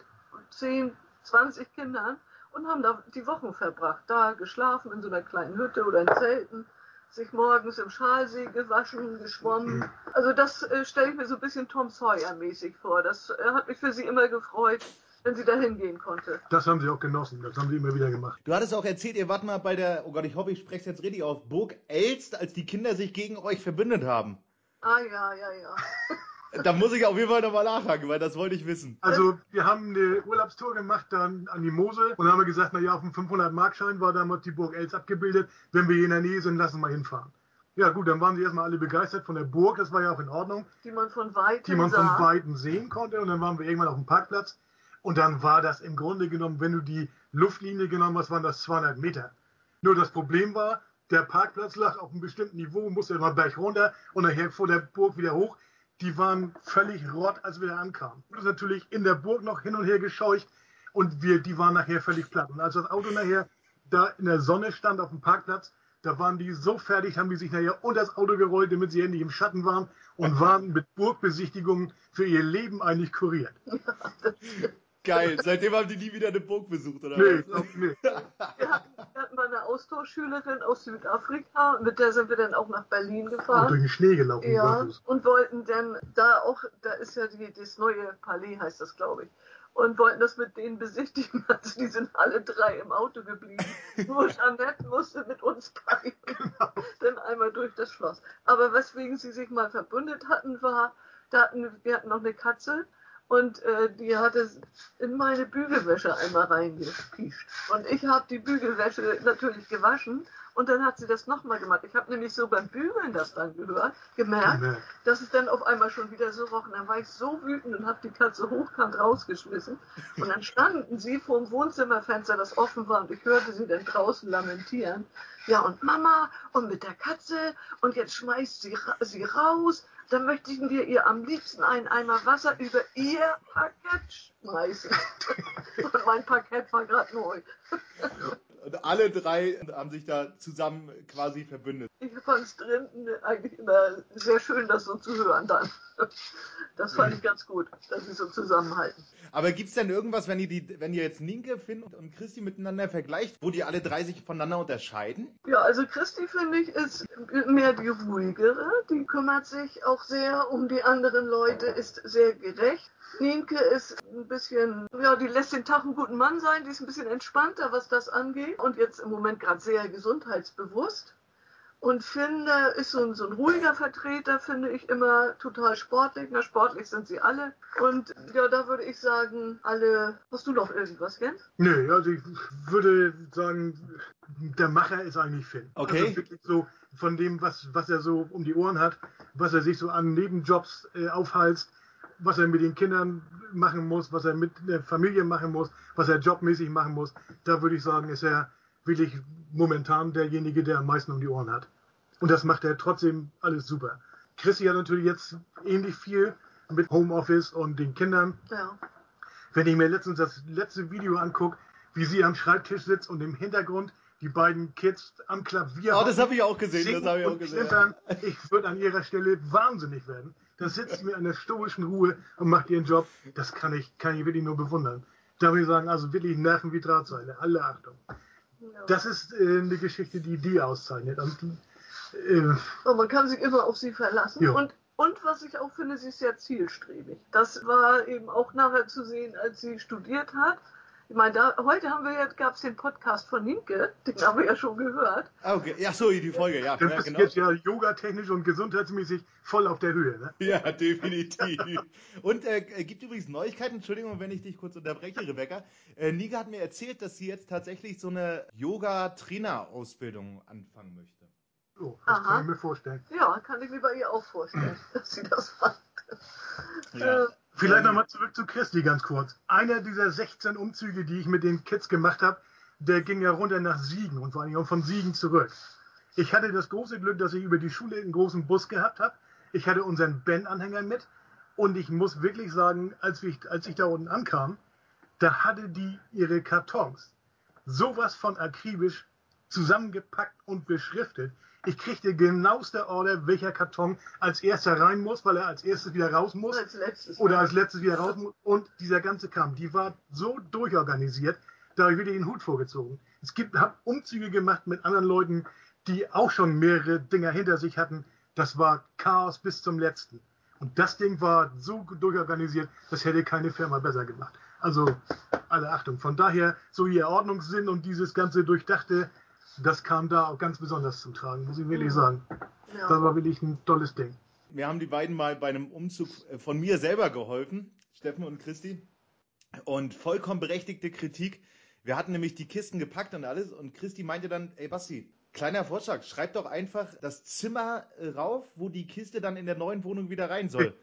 Speaker 4: 10, 20 Kindern und haben da die Wochen verbracht. Da geschlafen in so einer kleinen Hütte oder in Zelten, sich morgens im Schalsee gewaschen, geschwommen. Also das äh, stelle ich mir so ein bisschen Tom Sawyer-mäßig vor. Das äh, hat mich für sie immer gefreut, wenn sie da hingehen konnte.
Speaker 1: Das haben sie auch genossen. Das haben sie immer wieder gemacht.
Speaker 3: Du hattest auch erzählt, ihr wart mal bei der, oh Gott, ich hoffe, ich spreche es jetzt richtig auf, Burg Elst, als die Kinder sich gegen euch verbündet haben.
Speaker 4: Ah ja, ja, ja.
Speaker 3: Da muss ich auf jeden Fall nochmal nachhaken, weil das wollte ich wissen.
Speaker 1: Also, wir haben eine Urlaubstour gemacht dann an die Mosel und dann haben wir gesagt, naja, auf dem 500-Markschein war damals die Burg Els abgebildet. Wenn wir hier in der Nähe sind, lassen wir mal hinfahren. Ja, gut, dann waren sie erstmal alle begeistert von der Burg. Das war ja auch in Ordnung.
Speaker 4: Die man von weitem
Speaker 1: die man von. Weitem sehen konnte. Und dann waren wir irgendwann auf dem Parkplatz. Und dann war das im Grunde genommen, wenn du die Luftlinie genommen hast, waren das 200 Meter. Nur das Problem war, der Parkplatz lag auf einem bestimmten Niveau, musste immer Berg runter und nachher vor der Burg wieder hoch. Die waren völlig rott, als wir da ankamen. Und natürlich in der Burg noch hin und her gescheucht und wir, die waren nachher völlig platt. Und als das Auto nachher da in der Sonne stand auf dem Parkplatz. Da waren die so fertig, haben die sich nachher unter das Auto gerollt, damit sie endlich im Schatten waren und waren mit Burgbesichtigungen für ihr Leben eigentlich kuriert.
Speaker 3: Geil. Seitdem haben die nie wieder eine Burg besucht, oder
Speaker 1: Nee,
Speaker 3: was?
Speaker 1: nee.
Speaker 4: Wir hatten, wir hatten mal eine Austauschschülerin aus Südafrika, mit der sind wir dann auch nach Berlin
Speaker 1: Und
Speaker 4: gefahren.
Speaker 1: durch den Schnee gelaufen.
Speaker 4: Ja, und wollten dann da auch, da ist ja die, das neue Palais, heißt das, glaube ich. Und wollten das mit denen besichtigen. Also die sind alle drei im Auto geblieben. Nur Jeanette musste mit uns beiden dann einmal durch das Schloss. Aber weswegen sie sich mal verbündet hatten, war, da hatten, wir hatten noch eine Katze und äh, die hatte in meine Bügelwäsche einmal reingepiescht. Und ich habe die Bügelwäsche natürlich gewaschen und dann hat sie das nochmal gemacht. Ich habe nämlich so beim Bügeln das dann gehört, gemerkt,
Speaker 1: Nee.
Speaker 4: dass es dann auf einmal schon wieder so roch. Und dann war ich so wütend und habe die Katze hochkant rausgeschmissen. Und dann standen sie vor dem Wohnzimmerfenster, das offen war, und ich hörte sie dann draußen lamentieren. Ja, und Mama, und mit der Katze, und jetzt schmeißt sie, sie raus. Dann möchten wir ihr am liebsten einen Eimer Wasser über ihr Parkett schmeißen. Und mein Parkett war gerade neu.
Speaker 3: Und alle drei haben sich da zusammen quasi verbündet.
Speaker 4: Ich fand es drin eigentlich immer sehr schön, das so zu hören dann. Das fand ich ganz gut, dass sie so zusammenhalten.
Speaker 3: Aber gibt's denn irgendwas, wenn ihr die, wenn ihr jetzt Ninke, Finn und Christi miteinander vergleicht, wo die alle drei sich voneinander unterscheiden?
Speaker 4: Ja, also Christi finde ich ist mehr die ruhigere. Die kümmert sich auch sehr um die anderen Leute, ist sehr gerecht. Nienke ist ein bisschen, ja, die lässt den Tag einen guten Mann sein, die ist ein bisschen entspannter, was das angeht und jetzt im Moment gerade sehr gesundheitsbewusst. Und Finn ist so ein, so ein ruhiger Vertreter, finde ich immer total sportlich. Na, sportlich sind sie alle. Und ja, da würde ich sagen, alle. Hast du noch irgendwas, Jens?
Speaker 1: Nee, also ich würde sagen, der Macher ist eigentlich Finn.
Speaker 3: Okay.
Speaker 1: Also wirklich so von dem, was, was er so um die Ohren hat, was er sich so an Nebenjobs äh, aufhalst, was er mit den Kindern machen muss, was er mit der Familie machen muss, was er jobmäßig machen muss, da würde ich sagen, ist er wirklich momentan derjenige, der am meisten um die Ohren hat. Und das macht er trotzdem alles super. Chrissy hat natürlich jetzt ähnlich viel mit Homeoffice und den Kindern.
Speaker 4: Ja.
Speaker 1: Wenn ich mir letztens das letzte Video angucke, wie sie am Schreibtisch sitzt und im Hintergrund die beiden Kids am Klavier.
Speaker 3: Oh, das habe ich auch gesehen. Das habe ich auch gesehen.
Speaker 1: klimpern. Ich würde an ihrer Stelle wahnsinnig werden. Da sitzt sie mit einer stoischen Ruhe und macht ihren Job. Das kann ich, kann ich wirklich nur bewundern. Da würde ich sagen, also wirklich Nerven wie Drahtseile. Alle Achtung. Das ist äh, eine Geschichte, die die auszeichnet. Also die, äh,
Speaker 4: Und man kann sich immer auf sie verlassen.
Speaker 1: Ja.
Speaker 4: Und, und was ich auch finde, sie ist sehr zielstrebig. Das war eben auch nachher zu sehen, als sie studiert hat. Ich meine, da, heute haben wir ja, gab es den Podcast von Nienke, den haben wir ja schon gehört.
Speaker 3: Ah, okay. Ja, so, die Folge, ja.
Speaker 1: das
Speaker 3: ja
Speaker 1: ist
Speaker 3: genau.
Speaker 1: jetzt ja yogatechnisch und gesundheitsmäßig voll auf der Höhe. Ne?
Speaker 3: Ja, definitiv. Und äh, äh, gibt übrigens Neuigkeiten, Entschuldigung, wenn ich dich kurz unterbreche, Rebecca. Äh, Nika hat mir erzählt, dass sie jetzt tatsächlich so eine Yoga-Trainer-Ausbildung anfangen möchte.
Speaker 1: Oh, das
Speaker 4: Aha.
Speaker 1: kann ich mir vorstellen.
Speaker 4: Ja, kann ich mir bei ihr auch vorstellen, dass sie das macht.
Speaker 3: Ja.
Speaker 4: Äh,
Speaker 1: Vielleicht
Speaker 3: Ähm,
Speaker 1: nochmal zurück zu Christi ganz kurz. Einer dieser 16 Umzüge, die ich mit den Kids gemacht habe, der ging ja runter nach Siegen und vor allem auch von Siegen zurück. Ich hatte das große Glück, dass ich über die Schule einen großen Bus gehabt habe. Ich hatte unseren Ben-Anhänger mit und ich muss wirklich sagen, als ich, als ich da unten ankam, da hatte die ihre Kartons sowas von akribisch zusammengepackt und beschriftet. Ich kriegte genaueste Order, welcher Karton als erster rein muss, weil er als erstes wieder raus muss
Speaker 4: als letztes.
Speaker 1: oder als letztes wieder raus muss. Und dieser ganze Kram, die war so durchorganisiert, da habe ich wieder den Hut vorgezogen. Es gibt, habe Umzüge gemacht mit anderen Leuten, die auch schon mehrere Dinger hinter sich hatten. Das war Chaos bis zum letzten. Und das Ding war so durchorganisiert, das hätte keine Firma besser gemacht. Also, alle Achtung. Von daher, so ihr Ordnungssinn und dieses ganze Durchdachte, das kam da auch ganz besonders zum Tragen, muss ich wirklich sagen. Das
Speaker 4: ja.
Speaker 1: war wirklich ein tolles Ding.
Speaker 3: Wir haben die beiden mal bei einem Umzug äh, von mir selber geholfen, Steffen und Christi. Und vollkommen berechtigte Kritik. Wir hatten nämlich die Kisten gepackt und alles und Christi meinte dann, ey Basti, kleiner Vorschlag, schreib doch einfach das Zimmer äh, rauf, wo die Kiste dann in der neuen Wohnung wieder rein soll.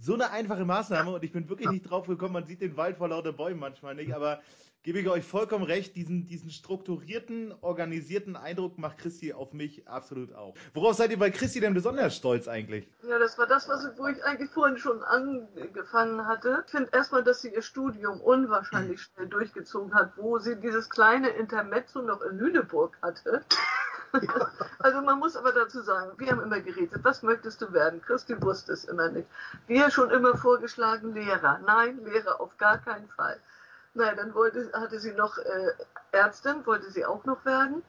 Speaker 3: so eine einfache Maßnahme und ich bin wirklich nicht drauf gekommen, man sieht den Wald vor lauter Bäumen manchmal nicht, aber gebe ich euch vollkommen recht, diesen, diesen strukturierten, organisierten Eindruck macht Christi auf mich absolut auch. Worauf seid ihr bei Christi denn besonders stolz eigentlich?
Speaker 4: Ja, das war das, was, wo ich eigentlich vorhin schon angefangen hatte. Ich finde erstmal, dass sie ihr Studium unwahrscheinlich schnell durchgezogen hat, wo sie dieses kleine Intermezzo noch in Lüneburg hatte. Also man muss aber dazu sagen, wir haben immer geredet, was möchtest du werden? Christi wusste es immer nicht. Wir schon immer vorgeschlagen, Lehrer. Nein, Lehrer auf gar keinen Fall. Nein, dann wollte, hatte sie noch äh, Ärztin, wollte sie auch noch werden.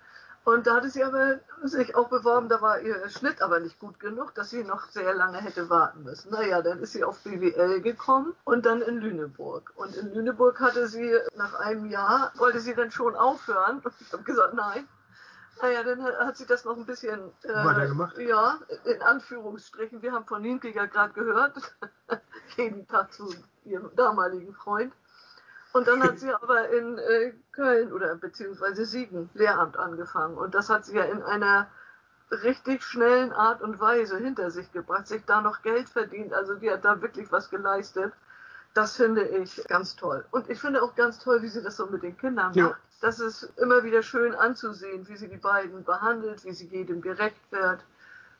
Speaker 4: Und da hatte sie aber sich auch beworben, da war ihr Schnitt aber nicht gut genug, dass sie noch sehr lange hätte warten müssen. Naja, dann ist sie auf BWL gekommen und dann in Lüneburg. Und in Lüneburg hatte sie nach einem Jahr, wollte sie dann schon aufhören. Und ich habe gesagt, nein, naja, dann hat sie das noch ein bisschen
Speaker 1: äh, weitergemacht.
Speaker 4: Ja, in Anführungsstrichen. Wir haben von Nienke ja gerade gehört, jeden Tag zu ihrem damaligen Freund. Und dann hat sie aber in äh, Köln oder beziehungsweise Siegen Lehramt angefangen. Und das hat sie ja in einer richtig schnellen Art und Weise hinter sich gebracht, sich da noch Geld verdient. Also die hat da wirklich was geleistet. Das finde ich ganz toll. Und ich finde auch ganz toll, wie sie das so mit den Kindern macht. Ja. Das ist immer wieder schön anzusehen, wie sie die beiden behandelt, wie sie jedem gerecht wird,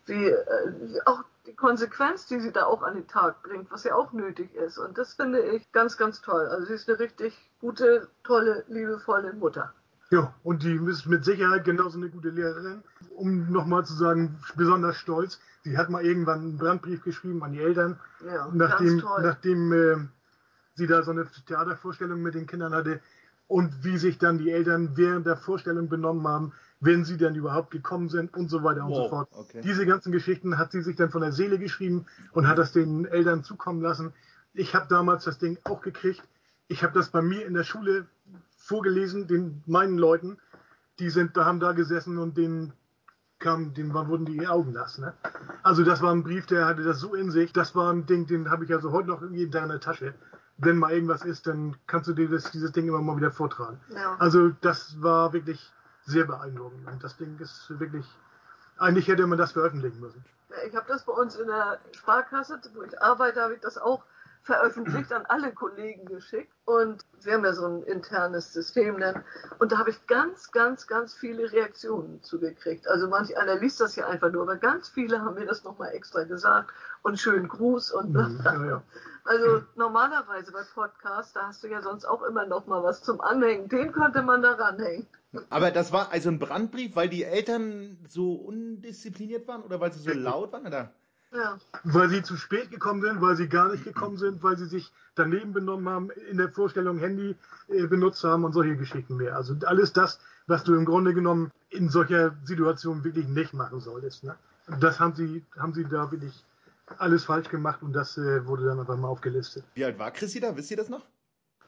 Speaker 4: wie äh, auch die Konsequenz, die sie da auch an den Tag bringt, was ja auch nötig ist. Und das finde ich ganz, ganz toll. Also sie ist eine richtig gute, tolle, liebevolle Mutter.
Speaker 1: Ja, und die ist mit Sicherheit genauso eine gute Lehrerin. Um nochmal zu sagen, besonders stolz. Sie hat mal irgendwann einen Brandbrief geschrieben an die Eltern, ja, nachdem, nachdem äh, sie da so eine Theatervorstellung mit den Kindern hatte und wie sich dann die Eltern während der Vorstellung benommen haben, wenn sie dann überhaupt gekommen sind und so weiter und wow, so fort. Okay. Diese ganzen Geschichten hat sie sich dann von der Seele geschrieben und hat das den Eltern zukommen lassen. Ich habe damals das Ding auch gekriegt. Ich habe das bei mir in der Schule vorgelesen, den meinen Leuten. Die sind, da haben da gesessen und denen kam, denen wurden die Augen nass. Ne? Also das war ein Brief, der hatte das so in sich. Das war ein Ding, den habe ich also heute noch jeden Tag in der Tasche wenn mal irgendwas ist, dann kannst du dir das, dieses Ding immer mal wieder vortragen. Ja. Also das war wirklich sehr beeindruckend. Und das Ding ist wirklich, eigentlich hätte man das veröffentlichen müssen.
Speaker 4: Ich habe das bei uns in der Sparkasse, wo ich arbeite, habe ich das auch veröffentlicht, an alle Kollegen geschickt. Und wir haben ja so ein internes System dann. Und da habe ich ganz, ganz, ganz viele Reaktionen zugekriegt. Also manch einer liest das ja einfach nur, aber ganz viele haben mir das nochmal extra gesagt. Und schönen Gruß und mhm, ja, ja. Also normalerweise bei Podcasts, da hast du ja sonst auch immer noch mal was zum Anhängen. Den könnte man da ranhängen.
Speaker 3: Aber das war also ein Brandbrief, weil die Eltern so undiszipliniert waren oder weil sie so laut waren, oder?
Speaker 1: Ja. Weil sie zu spät gekommen sind, weil sie gar nicht gekommen sind, weil sie sich daneben benommen haben, in der Vorstellung Handy äh, benutzt haben und solche Geschichten mehr. Also alles das, was du im Grunde genommen in solcher Situation wirklich nicht machen solltest. Ne? Das haben sie, haben sie da wirklich alles falsch gemacht und das äh, wurde dann einfach mal aufgelistet.
Speaker 3: Wie alt war Chrissy da? Wisst ihr das noch?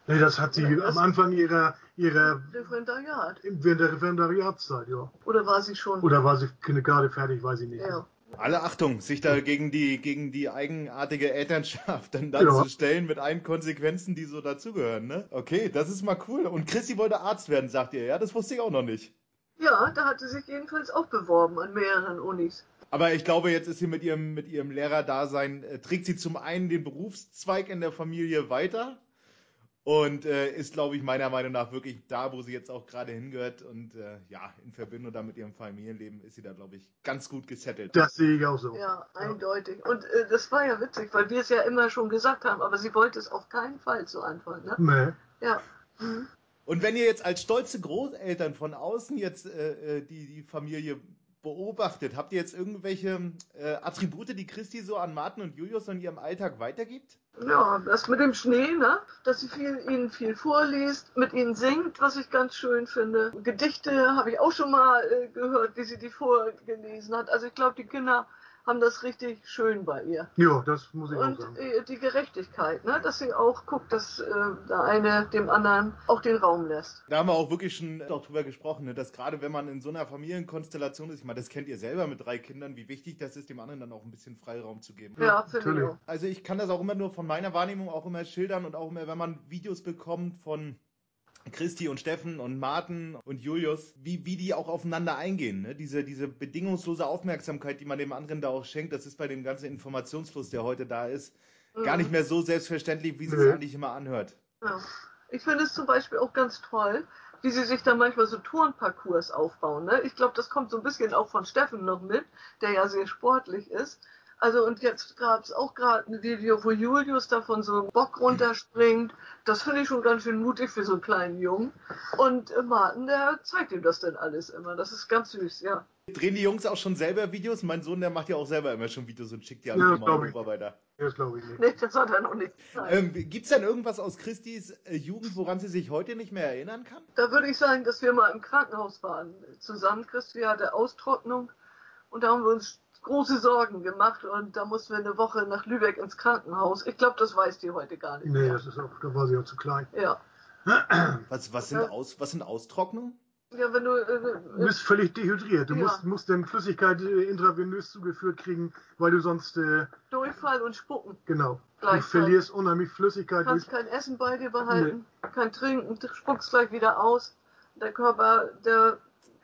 Speaker 1: Nee, das hat sie am Anfang ihrer, ihrer
Speaker 4: Referendariat.
Speaker 1: Während der Referendariatszeit, ja.
Speaker 4: Oder war sie schon?
Speaker 1: Oder war sie gerade fertig, weiß ich nicht.
Speaker 3: Ja. Alle Achtung, sich da gegen die, gegen die eigenartige Elternschaft dann, dann ja. zu stellen mit allen Konsequenzen, die so dazugehören, ne? Okay, das ist mal cool. Und Chrissy wollte Arzt werden, sagt ihr, ja? Das wusste ich auch noch nicht.
Speaker 4: Ja, da hat sie sich jedenfalls auch beworben an mehreren Unis.
Speaker 3: Aber ich glaube, jetzt ist sie mit ihrem, mit ihrem Lehrerdasein, äh, trägt sie zum einen den Berufszweig in der Familie weiter und äh, ist, glaube ich, meiner Meinung nach wirklich da, wo sie jetzt auch gerade hingehört. Und äh, ja, in Verbindung da mit ihrem Familienleben ist sie da, glaube ich, ganz gut gesettelt.
Speaker 1: Das sehe ich auch so.
Speaker 4: Ja, eindeutig. Und äh, das war ja witzig, weil wir es ja immer schon gesagt haben, aber sie wollte es auf keinen Fall zu Anfang. Ne?
Speaker 1: Nee.
Speaker 4: Ja. Mhm.
Speaker 3: Und wenn ihr jetzt als stolze Großeltern von außen jetzt äh, äh die, die Familie beobachtet? Habt ihr jetzt irgendwelche äh, Attribute, die Christi so an Martin und Julius in ihrem Alltag weitergibt?
Speaker 4: Ja, das mit dem Schnee, ne? Dass sie viel, ihnen viel vorliest, mit ihnen singt, was ich ganz schön finde. Gedichte habe ich auch schon mal äh, gehört, wie sie die vorgelesen hat. Also ich glaube, die Kinder haben das richtig schön bei ihr.
Speaker 1: Ja, das muss ich
Speaker 4: und
Speaker 1: auch sagen.
Speaker 4: Und die Gerechtigkeit, ne? dass sie auch guckt, dass äh, der eine dem anderen auch den Raum lässt.
Speaker 3: Da haben wir auch wirklich schon auch drüber gesprochen, ne? dass gerade wenn man in so einer Familienkonstellation ist, ich meine, das kennt ihr selber mit drei Kindern, wie wichtig das ist, dem anderen dann auch ein bisschen Freiraum zu geben.
Speaker 4: Ja, ich auch.
Speaker 3: Also ich kann das auch immer nur von meiner Wahrnehmung auch immer schildern und auch immer, wenn man Videos bekommt von Christi und Steffen und Martin und Julius, wie, wie die auch aufeinander eingehen. Ne? Diese, diese bedingungslose Aufmerksamkeit, die man dem anderen da auch schenkt, das ist bei dem ganzen Informationsfluss, der heute da ist, gar
Speaker 4: Mhm.
Speaker 3: nicht mehr so selbstverständlich, wie sie es
Speaker 1: Nö.
Speaker 3: eigentlich immer anhört.
Speaker 4: Ja. Ich finde es zum Beispiel auch ganz toll, wie sie sich da manchmal so Turnparcours aufbauen. Ne? Ich glaube, das kommt so ein bisschen auch von Steffen noch mit, der ja sehr sportlich ist. Also und jetzt gab es auch gerade ein Video, wo Julius da von so einem Bock runterspringt. Das finde ich schon ganz schön mutig für so einen kleinen Jungen. Und äh, Martin, der zeigt ihm das dann alles immer. Das ist ganz süß, ja.
Speaker 3: Drehen die Jungs auch schon selber Videos? Mein Sohn, der macht ja auch selber immer schon Videos und schickt die
Speaker 1: Ja,
Speaker 3: alle
Speaker 1: glaub ich.
Speaker 3: rüber weiter.
Speaker 1: Das glaube ich nicht.
Speaker 4: Nee, das hat er noch nicht.
Speaker 3: Ähm, Gibt es denn irgendwas aus Christis äh, Jugend, woran sie sich heute nicht mehr erinnern kann?
Speaker 4: Da würde ich sagen, dass wir mal im Krankenhaus waren. Zusammen, Christi hatte Austrocknung und da haben wir uns große Sorgen gemacht und da mussten wir eine Woche nach Lübeck ins Krankenhaus. Ich glaube, das weiß die heute gar nicht.
Speaker 1: Nee,
Speaker 4: mehr.
Speaker 1: das ist auch, da war sie auch zu klein.
Speaker 4: Ja.
Speaker 3: Was, was, sind,
Speaker 4: Ja.
Speaker 3: aus, was sind Austrocknungen?
Speaker 4: Ja, wenn du.
Speaker 1: Du
Speaker 4: Äh,
Speaker 1: bist völlig dehydriert. Du
Speaker 4: Ja.
Speaker 1: musst, musst dann Flüssigkeit äh, intravenös zugeführt kriegen, weil du sonst, äh,
Speaker 4: Durchfall und Spucken.
Speaker 1: genau, du verlierst unheimlich Flüssigkeit.
Speaker 4: kannst
Speaker 1: durch-
Speaker 4: kein Essen bei dir behalten, kein Trinken, du spuckst gleich wieder aus. Der Körper, der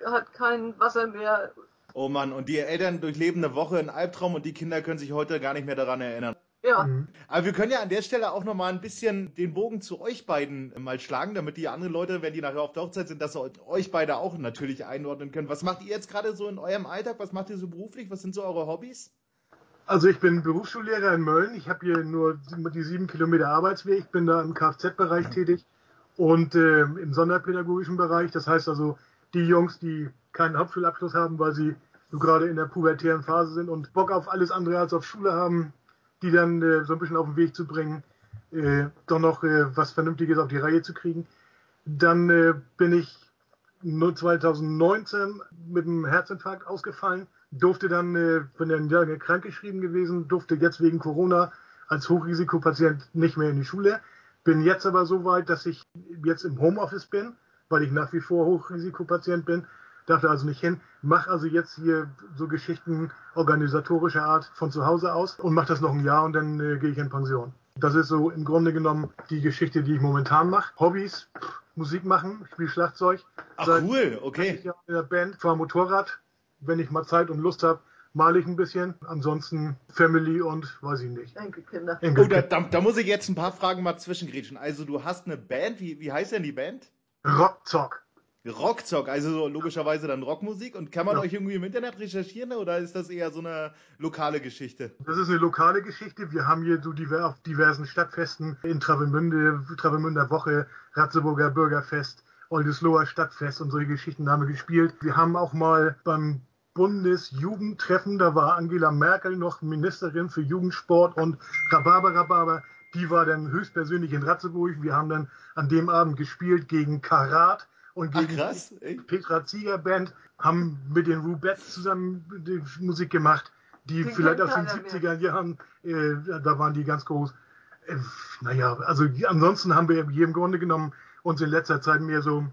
Speaker 4: hat kein Wasser mehr.
Speaker 3: Oh Mann, und die Eltern durchleben eine Woche einen Albtraum und die Kinder können sich heute gar nicht mehr daran erinnern.
Speaker 4: Ja,
Speaker 1: Mhm.
Speaker 3: Aber wir können ja an der Stelle auch nochmal ein bisschen den Bogen zu euch beiden mal schlagen, damit die anderen Leute, wenn die nachher auf der Hochzeit sind, dass sie euch beide auch natürlich einordnen können. Was macht ihr jetzt gerade so in eurem Alltag? Was macht ihr so beruflich? Was sind so eure Hobbys?
Speaker 1: Also ich bin Berufsschullehrer in Mölln. Ich habe hier nur die sieben Kilometer Arbeitsweg. Ich bin da im Kfz-Bereich tätig und äh, im sonderpädagogischen Bereich. Das heißt also, die Jungs, die keinen Hauptschulabschluss haben, weil sie so gerade in der pubertären Phase sind und Bock auf alles andere als auf Schule haben, die dann äh, so ein bisschen auf den Weg zu bringen, äh, doch noch äh, was Vernünftiges auf die Reihe zu kriegen. Dann äh, bin ich nur 2019 mit einem Herzinfarkt ausgefallen, durfte dann, äh, bin dann Jahre krankgeschrieben gewesen, durfte jetzt wegen Corona als Hochrisikopatient nicht mehr in die Schule. Bin jetzt aber so weit, dass ich jetzt im Homeoffice bin, weil ich nach wie vor Hochrisikopatient bin. Darf da also nicht hin. Mach also jetzt hier so Geschichten organisatorischer Art von zu Hause aus und mache das noch ein Jahr und dann äh, gehe ich in Pension. Das ist so im Grunde genommen die Geschichte, die ich momentan mache. Hobbys, pff, Musik machen, ich spiele Schlagzeug.
Speaker 3: Ach
Speaker 1: Seit
Speaker 3: cool,
Speaker 1: 30
Speaker 3: okay.
Speaker 1: Jahren in der Band, fahre Motorrad. Wenn ich mal Zeit und Lust habe, male ich ein bisschen. Ansonsten Family und weiß ich nicht.
Speaker 4: Enkelkinder.
Speaker 3: Oh, da, da, da muss ich jetzt ein paar Fragen mal zwischengrätschen. Also du hast eine Band, wie, wie heißt denn die Band?
Speaker 1: Rockzock.
Speaker 3: Rockzock, also so logischerweise dann Rockmusik. Und kann man
Speaker 1: Ja.
Speaker 3: euch irgendwie im Internet recherchieren oder ist das eher so eine lokale Geschichte?
Speaker 1: Das ist eine lokale Geschichte. Wir haben hier so diver auf diversen Stadtfesten in Travemünde, Travemünder Woche, Ratzeburger Bürgerfest, Oldesloher Stadtfest und solche Geschichten haben wir gespielt. Wir haben auch mal beim Bundesjugendtreffen, da war Angela Merkel noch Ministerin für Jugendsport und Rhabarber Rhabarber. Die war dann höchstpersönlich in Ratzeburg. Wir haben dann an dem Abend gespielt gegen Karat und
Speaker 3: Ach
Speaker 1: gegen
Speaker 3: krass. ey.
Speaker 1: Petra Zieger Band, haben mit den Rubettes zusammen die Musik gemacht, die,
Speaker 4: Die
Speaker 1: vielleicht aus den
Speaker 4: keiner mehr.
Speaker 1: 70er Jahren, äh, da waren die ganz groß. Äh, naja, also ansonsten haben wir hier im Grunde genommen uns in letzter Zeit mehr so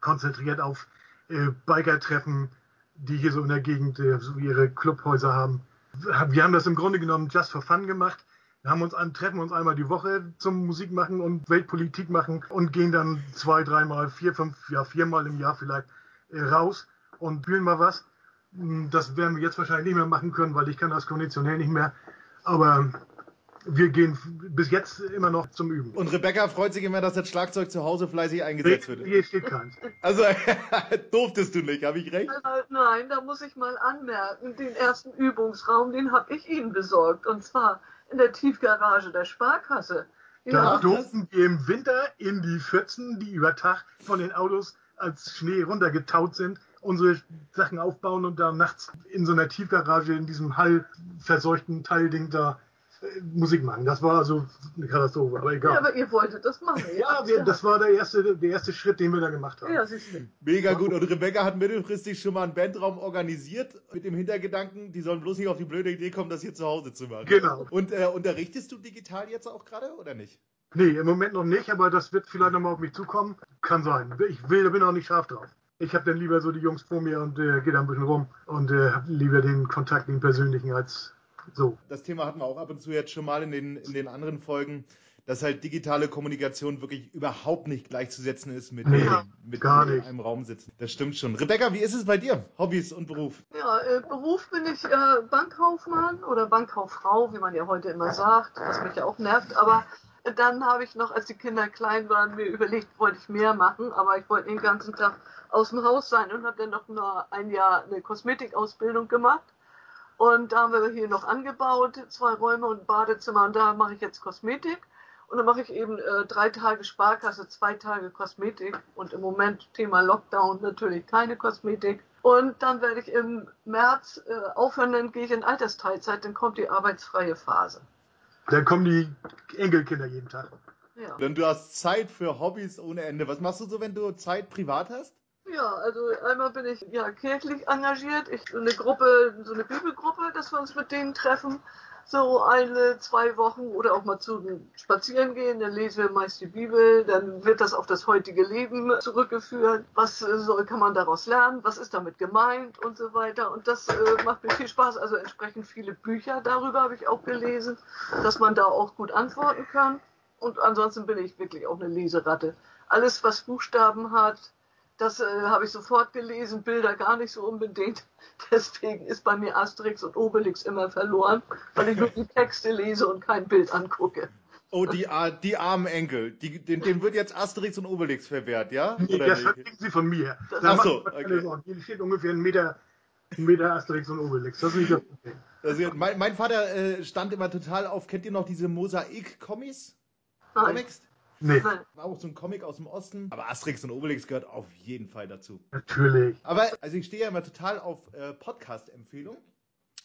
Speaker 1: konzentriert auf äh, Biker-Treffen, die hier so in der Gegend äh, so ihre Clubhäuser haben. Wir haben das im Grunde genommen just for fun gemacht. Wir haben uns an, treffen uns einmal die Woche zum Musik machen und Weltpolitik machen und gehen dann zwei, dreimal, vier, fünf, ja viermal im Jahr vielleicht äh, raus und spielen mal was. Hm, Das werden wir jetzt wahrscheinlich nicht mehr machen können, weil ich kann das konditionell nicht mehr. Aber wir gehen bis jetzt immer noch zum Üben.
Speaker 3: Und Rebecca freut sich immer, dass das Schlagzeug zu Hause fleißig eingesetzt wird.
Speaker 1: Hier steht keins.
Speaker 3: Also durftest du nicht, habe ich recht?
Speaker 4: Äh, Nein, da muss ich mal anmerken, den ersten Übungsraum, den habe ich Ihnen besorgt. Und zwar in der Tiefgarage der Sparkasse.
Speaker 1: Da
Speaker 3: Ja.
Speaker 1: durften wir im Winter in die Pfützen, die über Tag von den Autos als Schnee runtergetaut sind, unsere Sachen aufbauen und da nachts in so einer Tiefgarage in diesem hallverseuchten Teilding da Musik machen. Das war also eine Katastrophe, aber
Speaker 4: Ja,
Speaker 1: egal.
Speaker 4: aber ihr wolltet das machen.
Speaker 1: Ja, wir, das war der erste, der erste Schritt, den wir da gemacht haben.
Speaker 4: Ja, siehst du.
Speaker 3: Mega gut. Und Rebecca hat mittelfristig schon mal einen Bandraum organisiert mit dem Hintergedanken, die sollen bloß nicht auf die blöde Idee kommen, das hier zu Hause zu machen.
Speaker 1: Genau.
Speaker 3: Und äh, unterrichtest du digital jetzt auch gerade oder nicht?
Speaker 1: Nee, im Moment noch nicht, aber das wird vielleicht nochmal auf mich zukommen. Kann sein. Ich will, bin auch nicht scharf drauf. Ich habe dann lieber so die Jungs vor mir und äh, gehe da ein bisschen rum und äh, habe lieber den Kontakt, den persönlichen, als so.
Speaker 3: Das Thema hatten wir auch ab und zu jetzt schon mal in den, in den anderen Folgen. dass halt digitale Kommunikation wirklich überhaupt nicht gleichzusetzen ist mit,
Speaker 1: Nee,
Speaker 3: äh, mit
Speaker 1: gar
Speaker 3: in
Speaker 1: nicht.
Speaker 3: einem Raum sitzen. Das stimmt schon. Rebecca, wie ist es bei dir? Hobbys und Beruf?
Speaker 4: Ja, äh, Beruf bin ich äh, Bankkaufmann oder Bankkauffrau, wie man ja heute immer sagt, was mich ja auch nervt. Aber dann habe ich noch, als die Kinder klein waren, mir überlegt, wollte ich mehr machen, aber ich wollte den ganzen Tag aus dem Haus sein und habe dann noch mal ein Jahr eine Kosmetikausbildung gemacht. Und da haben wir hier noch angebaut, zwei Räume und ein Badezimmer und da mache ich jetzt Kosmetik. Und dann mache ich eben äh, drei Tage Sparkasse, zwei Tage Kosmetik und im Moment Thema Lockdown natürlich keine Kosmetik. Und dann werde ich im März äh, aufhören, dann gehe ich in Altersteilzeit, dann kommt die arbeitsfreie Phase.
Speaker 1: Dann kommen die Enkelkinder jeden Tag.
Speaker 4: Ja.
Speaker 3: Denn du hast Zeit für Hobbys ohne Ende. Was machst du so, wenn du Zeit privat hast?
Speaker 4: Ja, also einmal bin ich ja kirchlich engagiert. Ich so eine Gruppe, so eine Bibelgruppe, dass wir uns mit denen treffen. So eine, zwei Wochen oder auch mal zu spazieren gehen, dann lesen wir meist die Bibel, dann wird das auf das heutige Leben zurückgeführt. Was äh, soll, kann man daraus lernen? Was ist damit gemeint und so weiter? Und das äh, macht mir viel Spaß. Also entsprechend viele Bücher darüber habe ich auch gelesen, dass man da auch gut antworten kann. Und ansonsten bin ich wirklich auch eine Leseratte. Alles, was Buchstaben hat, das äh, habe ich sofort gelesen, Bilder gar nicht so unbedingt. Deswegen ist bei mir Asterix und Obelix immer verloren, weil ich nur die Texte lese und kein Bild angucke.
Speaker 3: Oh, die, Ar- die armen Enkel. Die, den, dem wird jetzt Asterix und Obelix verwehrt, ja?
Speaker 1: Nee,
Speaker 3: Oder
Speaker 1: das
Speaker 3: nicht?
Speaker 1: kriegen sie von mir.
Speaker 3: Ach so, okay.
Speaker 1: Hier steht ungefähr ein Meter, ein Meter Asterix und Obelix. Das ist nicht das Problem.
Speaker 3: Also, mein, mein Vater äh, stand immer total auf, kennt ihr noch diese Mosaik-Comics?
Speaker 4: Nein,
Speaker 3: Comics?
Speaker 1: Nee,
Speaker 4: nein.
Speaker 3: War auch so ein Comic aus dem Osten. Aber Asterix und Obelix gehört auf jeden Fall dazu.
Speaker 1: natürlich.
Speaker 3: Aber also ich stehe ja immer total auf äh, Podcast-Empfehlungen.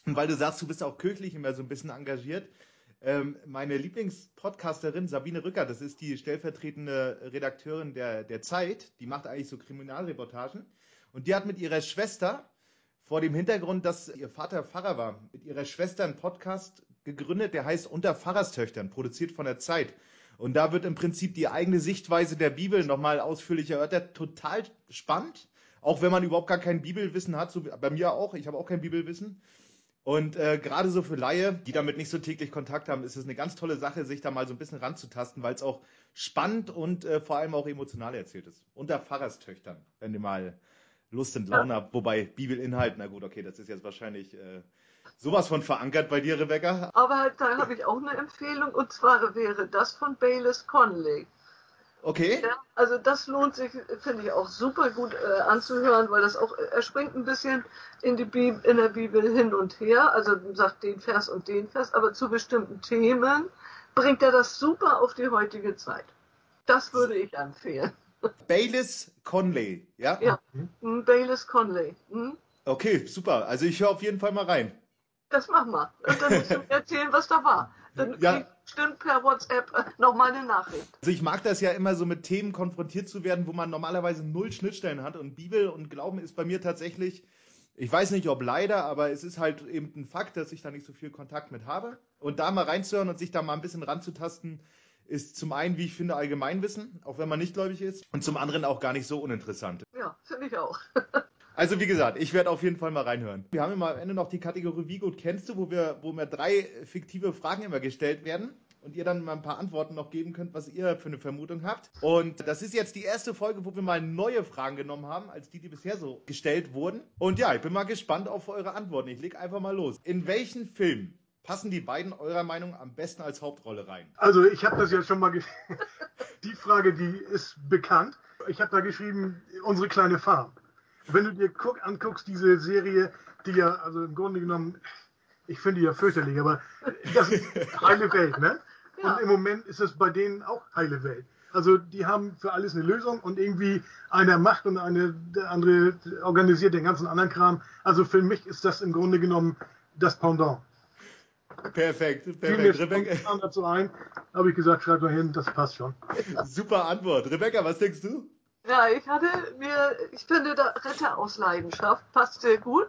Speaker 3: Und weil du sagst, du bist auch kirchlich immer so ein bisschen engagiert. Ähm, meine Lieblingspodcasterin Sabine Rücker, das ist die stellvertretende Redakteurin der, der Zeit, die macht eigentlich so Kriminalreportagen. Und die hat mit ihrer Schwester, vor dem Hintergrund, dass ihr Vater Pfarrer war, mit ihrer Schwester einen Podcast gegründet, der heißt Unter Pfarrerstöchtern, produziert von der Zeit. Und da wird im Prinzip die eigene Sichtweise der Bibel nochmal ausführlich erörtert. Total spannend. Auch wenn man überhaupt gar kein Bibelwissen hat, so wie bei mir auch. Ich habe auch kein Bibelwissen. Und äh, gerade so für Laie, die damit nicht so täglich Kontakt haben, ist es eine ganz tolle Sache, sich da mal so ein bisschen ranzutasten, weil es auch spannend und äh, vor allem auch emotional erzählt ist. Unter Pfarrerstöchtern, wenn ihr mal Lust und Laune habt. Wobei Bibelinhalt, na gut, okay, das ist jetzt wahrscheinlich äh, sowas von verankert bei dir, Rebecca.
Speaker 4: Aber da habe ich auch eine Empfehlung und zwar wäre das von Baylis Conley.
Speaker 3: Okay.
Speaker 4: Ja, also das lohnt sich, finde ich, auch super gut äh, anzuhören, weil das auch, er springt ein bisschen in, die Bibel, in der Bibel hin und her, also sagt den Vers und den Vers, aber zu bestimmten Themen bringt er das super auf die heutige Zeit. Das würde ich empfehlen.
Speaker 3: Baylis Conley, ja?
Speaker 4: Ja, hm, Baylis Conley. Hm?
Speaker 3: Okay, super. Also ich höre auf jeden Fall mal rein.
Speaker 4: Das machen wir. Und dann musst du mir erzählen, was da war. Dann
Speaker 3: Ja.
Speaker 4: bestimmt per WhatsApp äh, noch mal eine Nachricht.
Speaker 3: Also ich mag das ja immer so mit Themen konfrontiert zu werden, wo man normalerweise null Schnittstellen hat. Und Bibel und Glauben ist bei mir tatsächlich, ich weiß nicht ob leider, aber es ist halt eben ein Fakt, dass ich da nicht so viel Kontakt mit habe. Und da mal reinzuhören und sich da mal ein bisschen ranzutasten, ist zum einen, wie ich finde, Allgemeinwissen, auch wenn man nicht gläubig ist, und zum anderen auch gar nicht so uninteressant.
Speaker 4: Ja, finde ich auch.
Speaker 3: Also wie gesagt, ich werde auf jeden Fall mal reinhören. Wir haben immer am Ende noch die Kategorie Wie gut kennst du, wo wir, wo mir drei fiktive Fragen immer gestellt werden und ihr dann mal ein paar Antworten noch geben könnt, was ihr für eine Vermutung habt. Und das ist jetzt die erste Folge, wo wir mal neue Fragen genommen haben, als die, die bisher so gestellt wurden. Und ja, ich bin mal gespannt auf eure Antworten. Ich leg einfach mal los. In welchen Film passen die beiden eurer Meinung am besten als Hauptrolle rein?
Speaker 1: Also ich habe das ja schon mal. Die Frage, die ist bekannt. Ich habe da geschrieben, unsere kleine Farm. Wenn du dir guck, anguckst, diese Serie, die ja, also im Grunde genommen, ich finde die ja fürchterlich, aber das ist heile Welt, ne?
Speaker 4: Ja.
Speaker 1: Und im Moment ist es bei denen auch heile Welt. Also die haben für alles eine Lösung und irgendwie einer macht und eine, der andere organisiert den ganzen anderen Kram. Also für mich ist das im Grunde genommen das Pendant.
Speaker 3: Perfekt, perfekt. Rebecca,
Speaker 1: dazu ein, habe ich gesagt, schreib mal hin, das passt schon.
Speaker 3: super Antwort. Rebecca, was denkst du?
Speaker 4: Ja, ich hatte mir, ich finde, der Retter aus Leidenschaft passt sehr gut,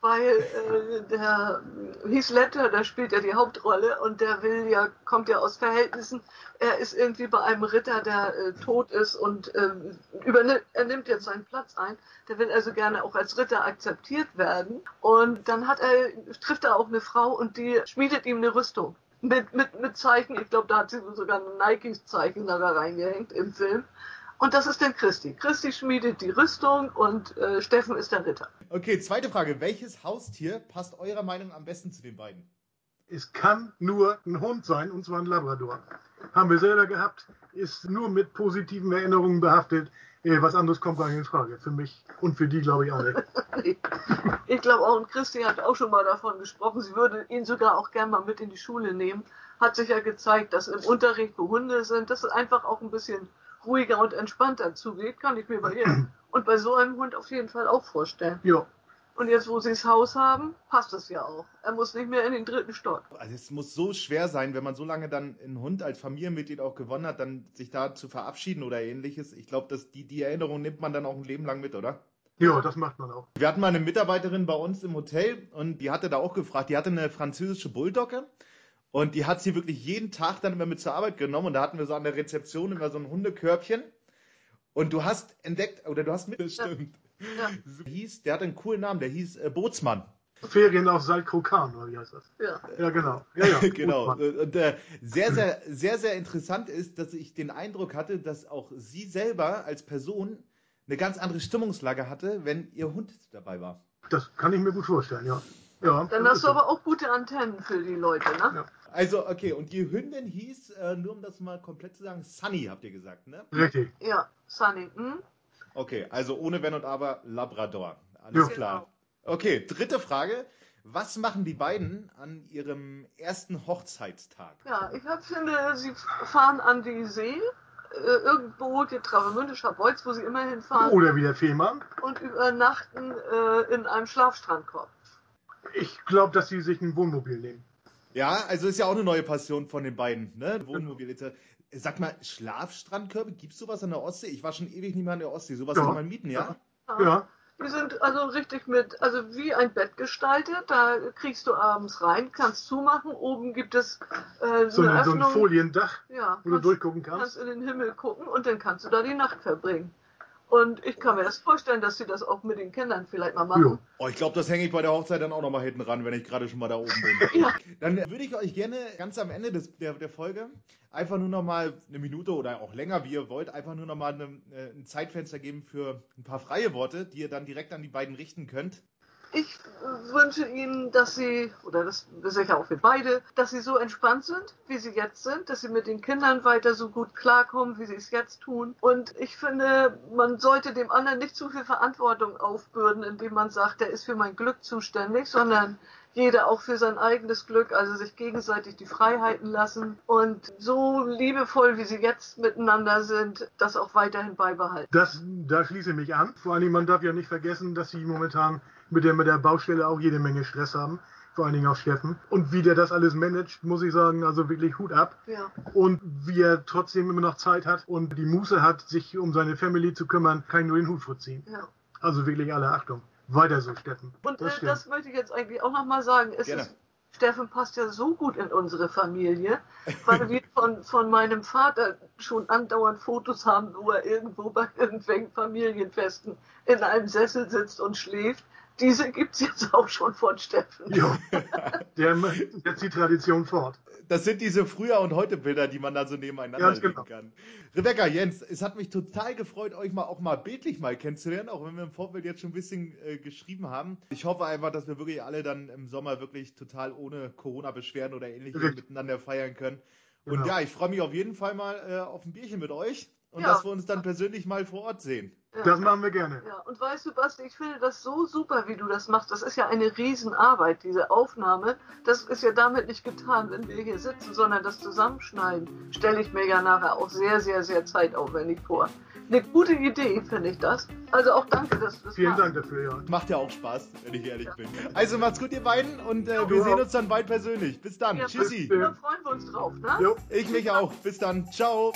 Speaker 4: weil äh, der Heath Ledger, der spielt ja die Hauptrolle und der will ja, kommt ja aus Verhältnissen, er ist irgendwie bei einem Ritter, der äh, tot ist und ähm, übernimmt, er nimmt jetzt seinen Platz ein. Der will also gerne auch als Ritter akzeptiert werden und dann hat er, trifft er auch eine Frau und die schmiedet ihm eine Rüstung. mit, mit, mit Zeichen. Ich glaube, da hat sie sogar ein Nike-Zeichen da reingehängt im Film. Und das ist dann Christi. Christi schmiedet die Rüstung und äh, Steffen ist der Ritter.
Speaker 3: Okay, zweite Frage. Welches Haustier passt eurer Meinung am besten zu den beiden?
Speaker 1: Es kann nur ein Hund sein, und zwar ein Labrador. Haben wir selber gehabt, ist nur mit positiven Erinnerungen behaftet. Äh, was anderes kommt gar nicht in Frage. Für mich und für die glaube ich auch nicht.
Speaker 4: ich glaube auch, und Christi hat auch schon mal davon gesprochen, sie würde ihn sogar auch gerne mal mit in die Schule nehmen. Hat sich ja gezeigt, dass im Unterricht, wo Hunde sind, dass es einfach auch ein bisschen ruhiger und entspannter zugeht, kann ich mir bei ihr und bei so einem Hund auf jeden Fall auch vorstellen.
Speaker 1: Ja.
Speaker 4: Und jetzt, wo sie das Haus haben, passt es ja auch. Er muss nicht mehr in den dritten Stock.
Speaker 3: Also es muss so schwer sein, wenn man so lange dann einen Hund als Familienmitglied auch gewonnen hat, dann sich da zu verabschieden oder ähnliches. Ich glaube, dass die, die Erinnerung nimmt man dann auch ein Leben lang mit, oder?
Speaker 1: Ja, das macht man auch.
Speaker 3: Wir hatten mal eine Mitarbeiterin bei uns im Hotel und die hatte da auch gefragt, die hatte eine französische Bulldogge und die hat sie wirklich jeden Tag dann immer mit zur Arbeit genommen und da hatten wir so an der Rezeption immer so ein Hundekörbchen und du hast entdeckt, oder du hast mitbestimmt. Ja. Hieß, der hat einen coolen Namen, der hieß äh, Bootsmann.
Speaker 1: Ferien auf Saltkrokan, oder wie heißt das?
Speaker 4: Ja.
Speaker 1: Ja, genau. Ja, ja.
Speaker 3: genau. Und äh, sehr, sehr, sehr, sehr interessant ist, dass ich den Eindruck hatte, dass auch sie selber als Person eine ganz andere Stimmungslage hatte, wenn ihr Hund dabei war.
Speaker 1: Das kann ich mir gut vorstellen, ja. Ja
Speaker 4: Dann hast du aber auch gute Antennen für die Leute, ne? Ja.
Speaker 3: Also, okay, und die Hündin hieß, äh, nur um das mal komplett zu sagen, Sunny, habt ihr gesagt, ne?
Speaker 1: Richtig.
Speaker 4: Ja, Sunny. Hm?
Speaker 3: Okay, also ohne Wenn und Aber Labrador. Alles ja. klar. Genau. Okay, dritte Frage. Was machen die beiden an ihrem ersten Hochzeitstag?
Speaker 4: Ja, ich finde, sie fahren an die See, äh, irgendwo die Travemünde, Scharbeutz, wo sie immer hinfahren.
Speaker 1: Oder wie der Fehmarn.
Speaker 4: Und übernachten äh, in einem Schlafstrandkorb.
Speaker 1: Ich glaube, dass sie sich ein Wohnmobil nehmen.
Speaker 3: Ja, also ist ja auch eine neue Passion von den beiden, ne? Wohnmobil. Sag mal, Schlafstrandkörbe, gibt's sowas an der Ostsee? Ich war schon ewig nicht mehr an der Ostsee. Sowas ja. kann man mieten, ja?
Speaker 1: ja? Ja.
Speaker 4: Die sind also richtig mit, also wie ein Bett gestaltet. Da kriegst du abends rein, kannst zumachen. Oben gibt es
Speaker 1: äh, so, eine, so ein Foliendach,
Speaker 4: ja,
Speaker 1: wo kannst, du durchgucken kannst.
Speaker 4: kannst in den Himmel gucken und dann kannst du da die Nacht verbringen. Und ich kann mir das vorstellen, dass sie das auch mit den Kindern vielleicht mal machen.
Speaker 3: Oh, ich glaube, das hänge ich bei der Hochzeit dann auch noch mal hinten ran, wenn ich gerade schon mal da oben bin. ja. Dann würde ich euch gerne ganz am Ende des, der, der Folge einfach nur noch mal eine Minute oder auch länger, wie ihr wollt, einfach nur noch mal eine, äh, ein Zeitfenster geben für ein paar freie Worte, die ihr dann direkt an die beiden richten könnt
Speaker 4: ich wünsche Ihnen, dass Sie, oder das sicher auch für beide, dass Sie so entspannt sind, wie Sie jetzt sind, dass Sie mit den Kindern weiter so gut klarkommen, wie Sie es jetzt tun. Und ich finde, man sollte dem anderen nicht zu viel Verantwortung aufbürden, indem man sagt, der ist für mein Glück zuständig, sondern jeder auch für sein eigenes Glück, also sich gegenseitig die Freiheiten lassen und so liebevoll, wie sie jetzt miteinander sind, das auch weiterhin beibehalten.
Speaker 1: Das, da schließe ich mich an. Vor allem, man darf ja nicht vergessen, dass sie momentan mit der, mit der Baustelle auch jede Menge Stress haben. Vor allen Dingen auch Steffen. Und wie der das alles managt, muss ich sagen, also wirklich Hut ab.
Speaker 4: Ja.
Speaker 1: Und wie er trotzdem immer noch Zeit hat und die Muße hat, sich um seine Family zu kümmern, kann ich nur den Hut vorziehen.
Speaker 4: Ja.
Speaker 1: Also wirklich alle Achtung. Weiter so, Steffen.
Speaker 4: Und das, äh, das möchte ich jetzt eigentlich auch nochmal sagen. Ist Steffen passt ja so gut in unsere Familie, weil wir von, von meinem Vater schon andauernd Fotos haben, wo er irgendwo bei irgendwelchen Familienfesten in einem Sessel sitzt und schläft. Diese gibt es jetzt auch schon von Steffen.
Speaker 1: Ja, der setzt die Tradition fort.
Speaker 3: Das sind diese Früher- und Heute-Bilder, die man da so nebeneinander legen genau. kann. Rebecca, Jens, es hat mich total gefreut, euch mal auch mal bildlich mal kennenzulernen, auch wenn wir im Vorfeld jetzt schon ein bisschen äh, geschrieben haben. Ich hoffe einfach, dass wir wirklich alle dann im Sommer wirklich total ohne Corona-Beschwerden oder ähnliches miteinander feiern können. Und genau. ja, ich freue mich auf jeden Fall mal äh, auf ein Bierchen mit euch und ja. dass wir uns dann persönlich mal vor Ort sehen.
Speaker 1: Ja. Das machen wir gerne.
Speaker 4: Ja, und weißt du, Basti, ich finde das so super, wie du das machst. Das ist ja eine Riesenarbeit, diese Aufnahme. Das ist ja damit nicht getan, wenn wir hier sitzen, sondern das Zusammenschneiden stelle ich mir ja nachher auch sehr, sehr, sehr zeitaufwendig vor. Eine gute Idee, finde ich das. Also auch danke, dass du das
Speaker 1: Vielen machst. Dank dafür, ja.
Speaker 3: Macht ja auch Spaß, wenn ich ehrlich ja. bin. Also macht's gut, ihr beiden, und äh, wir sehen uns dann bald persönlich. Bis dann.
Speaker 4: Ja,
Speaker 3: Tschüssi.
Speaker 4: Da freuen wir uns drauf, ne?
Speaker 3: Jo. Ich mich auch. Bis dann. Ciao.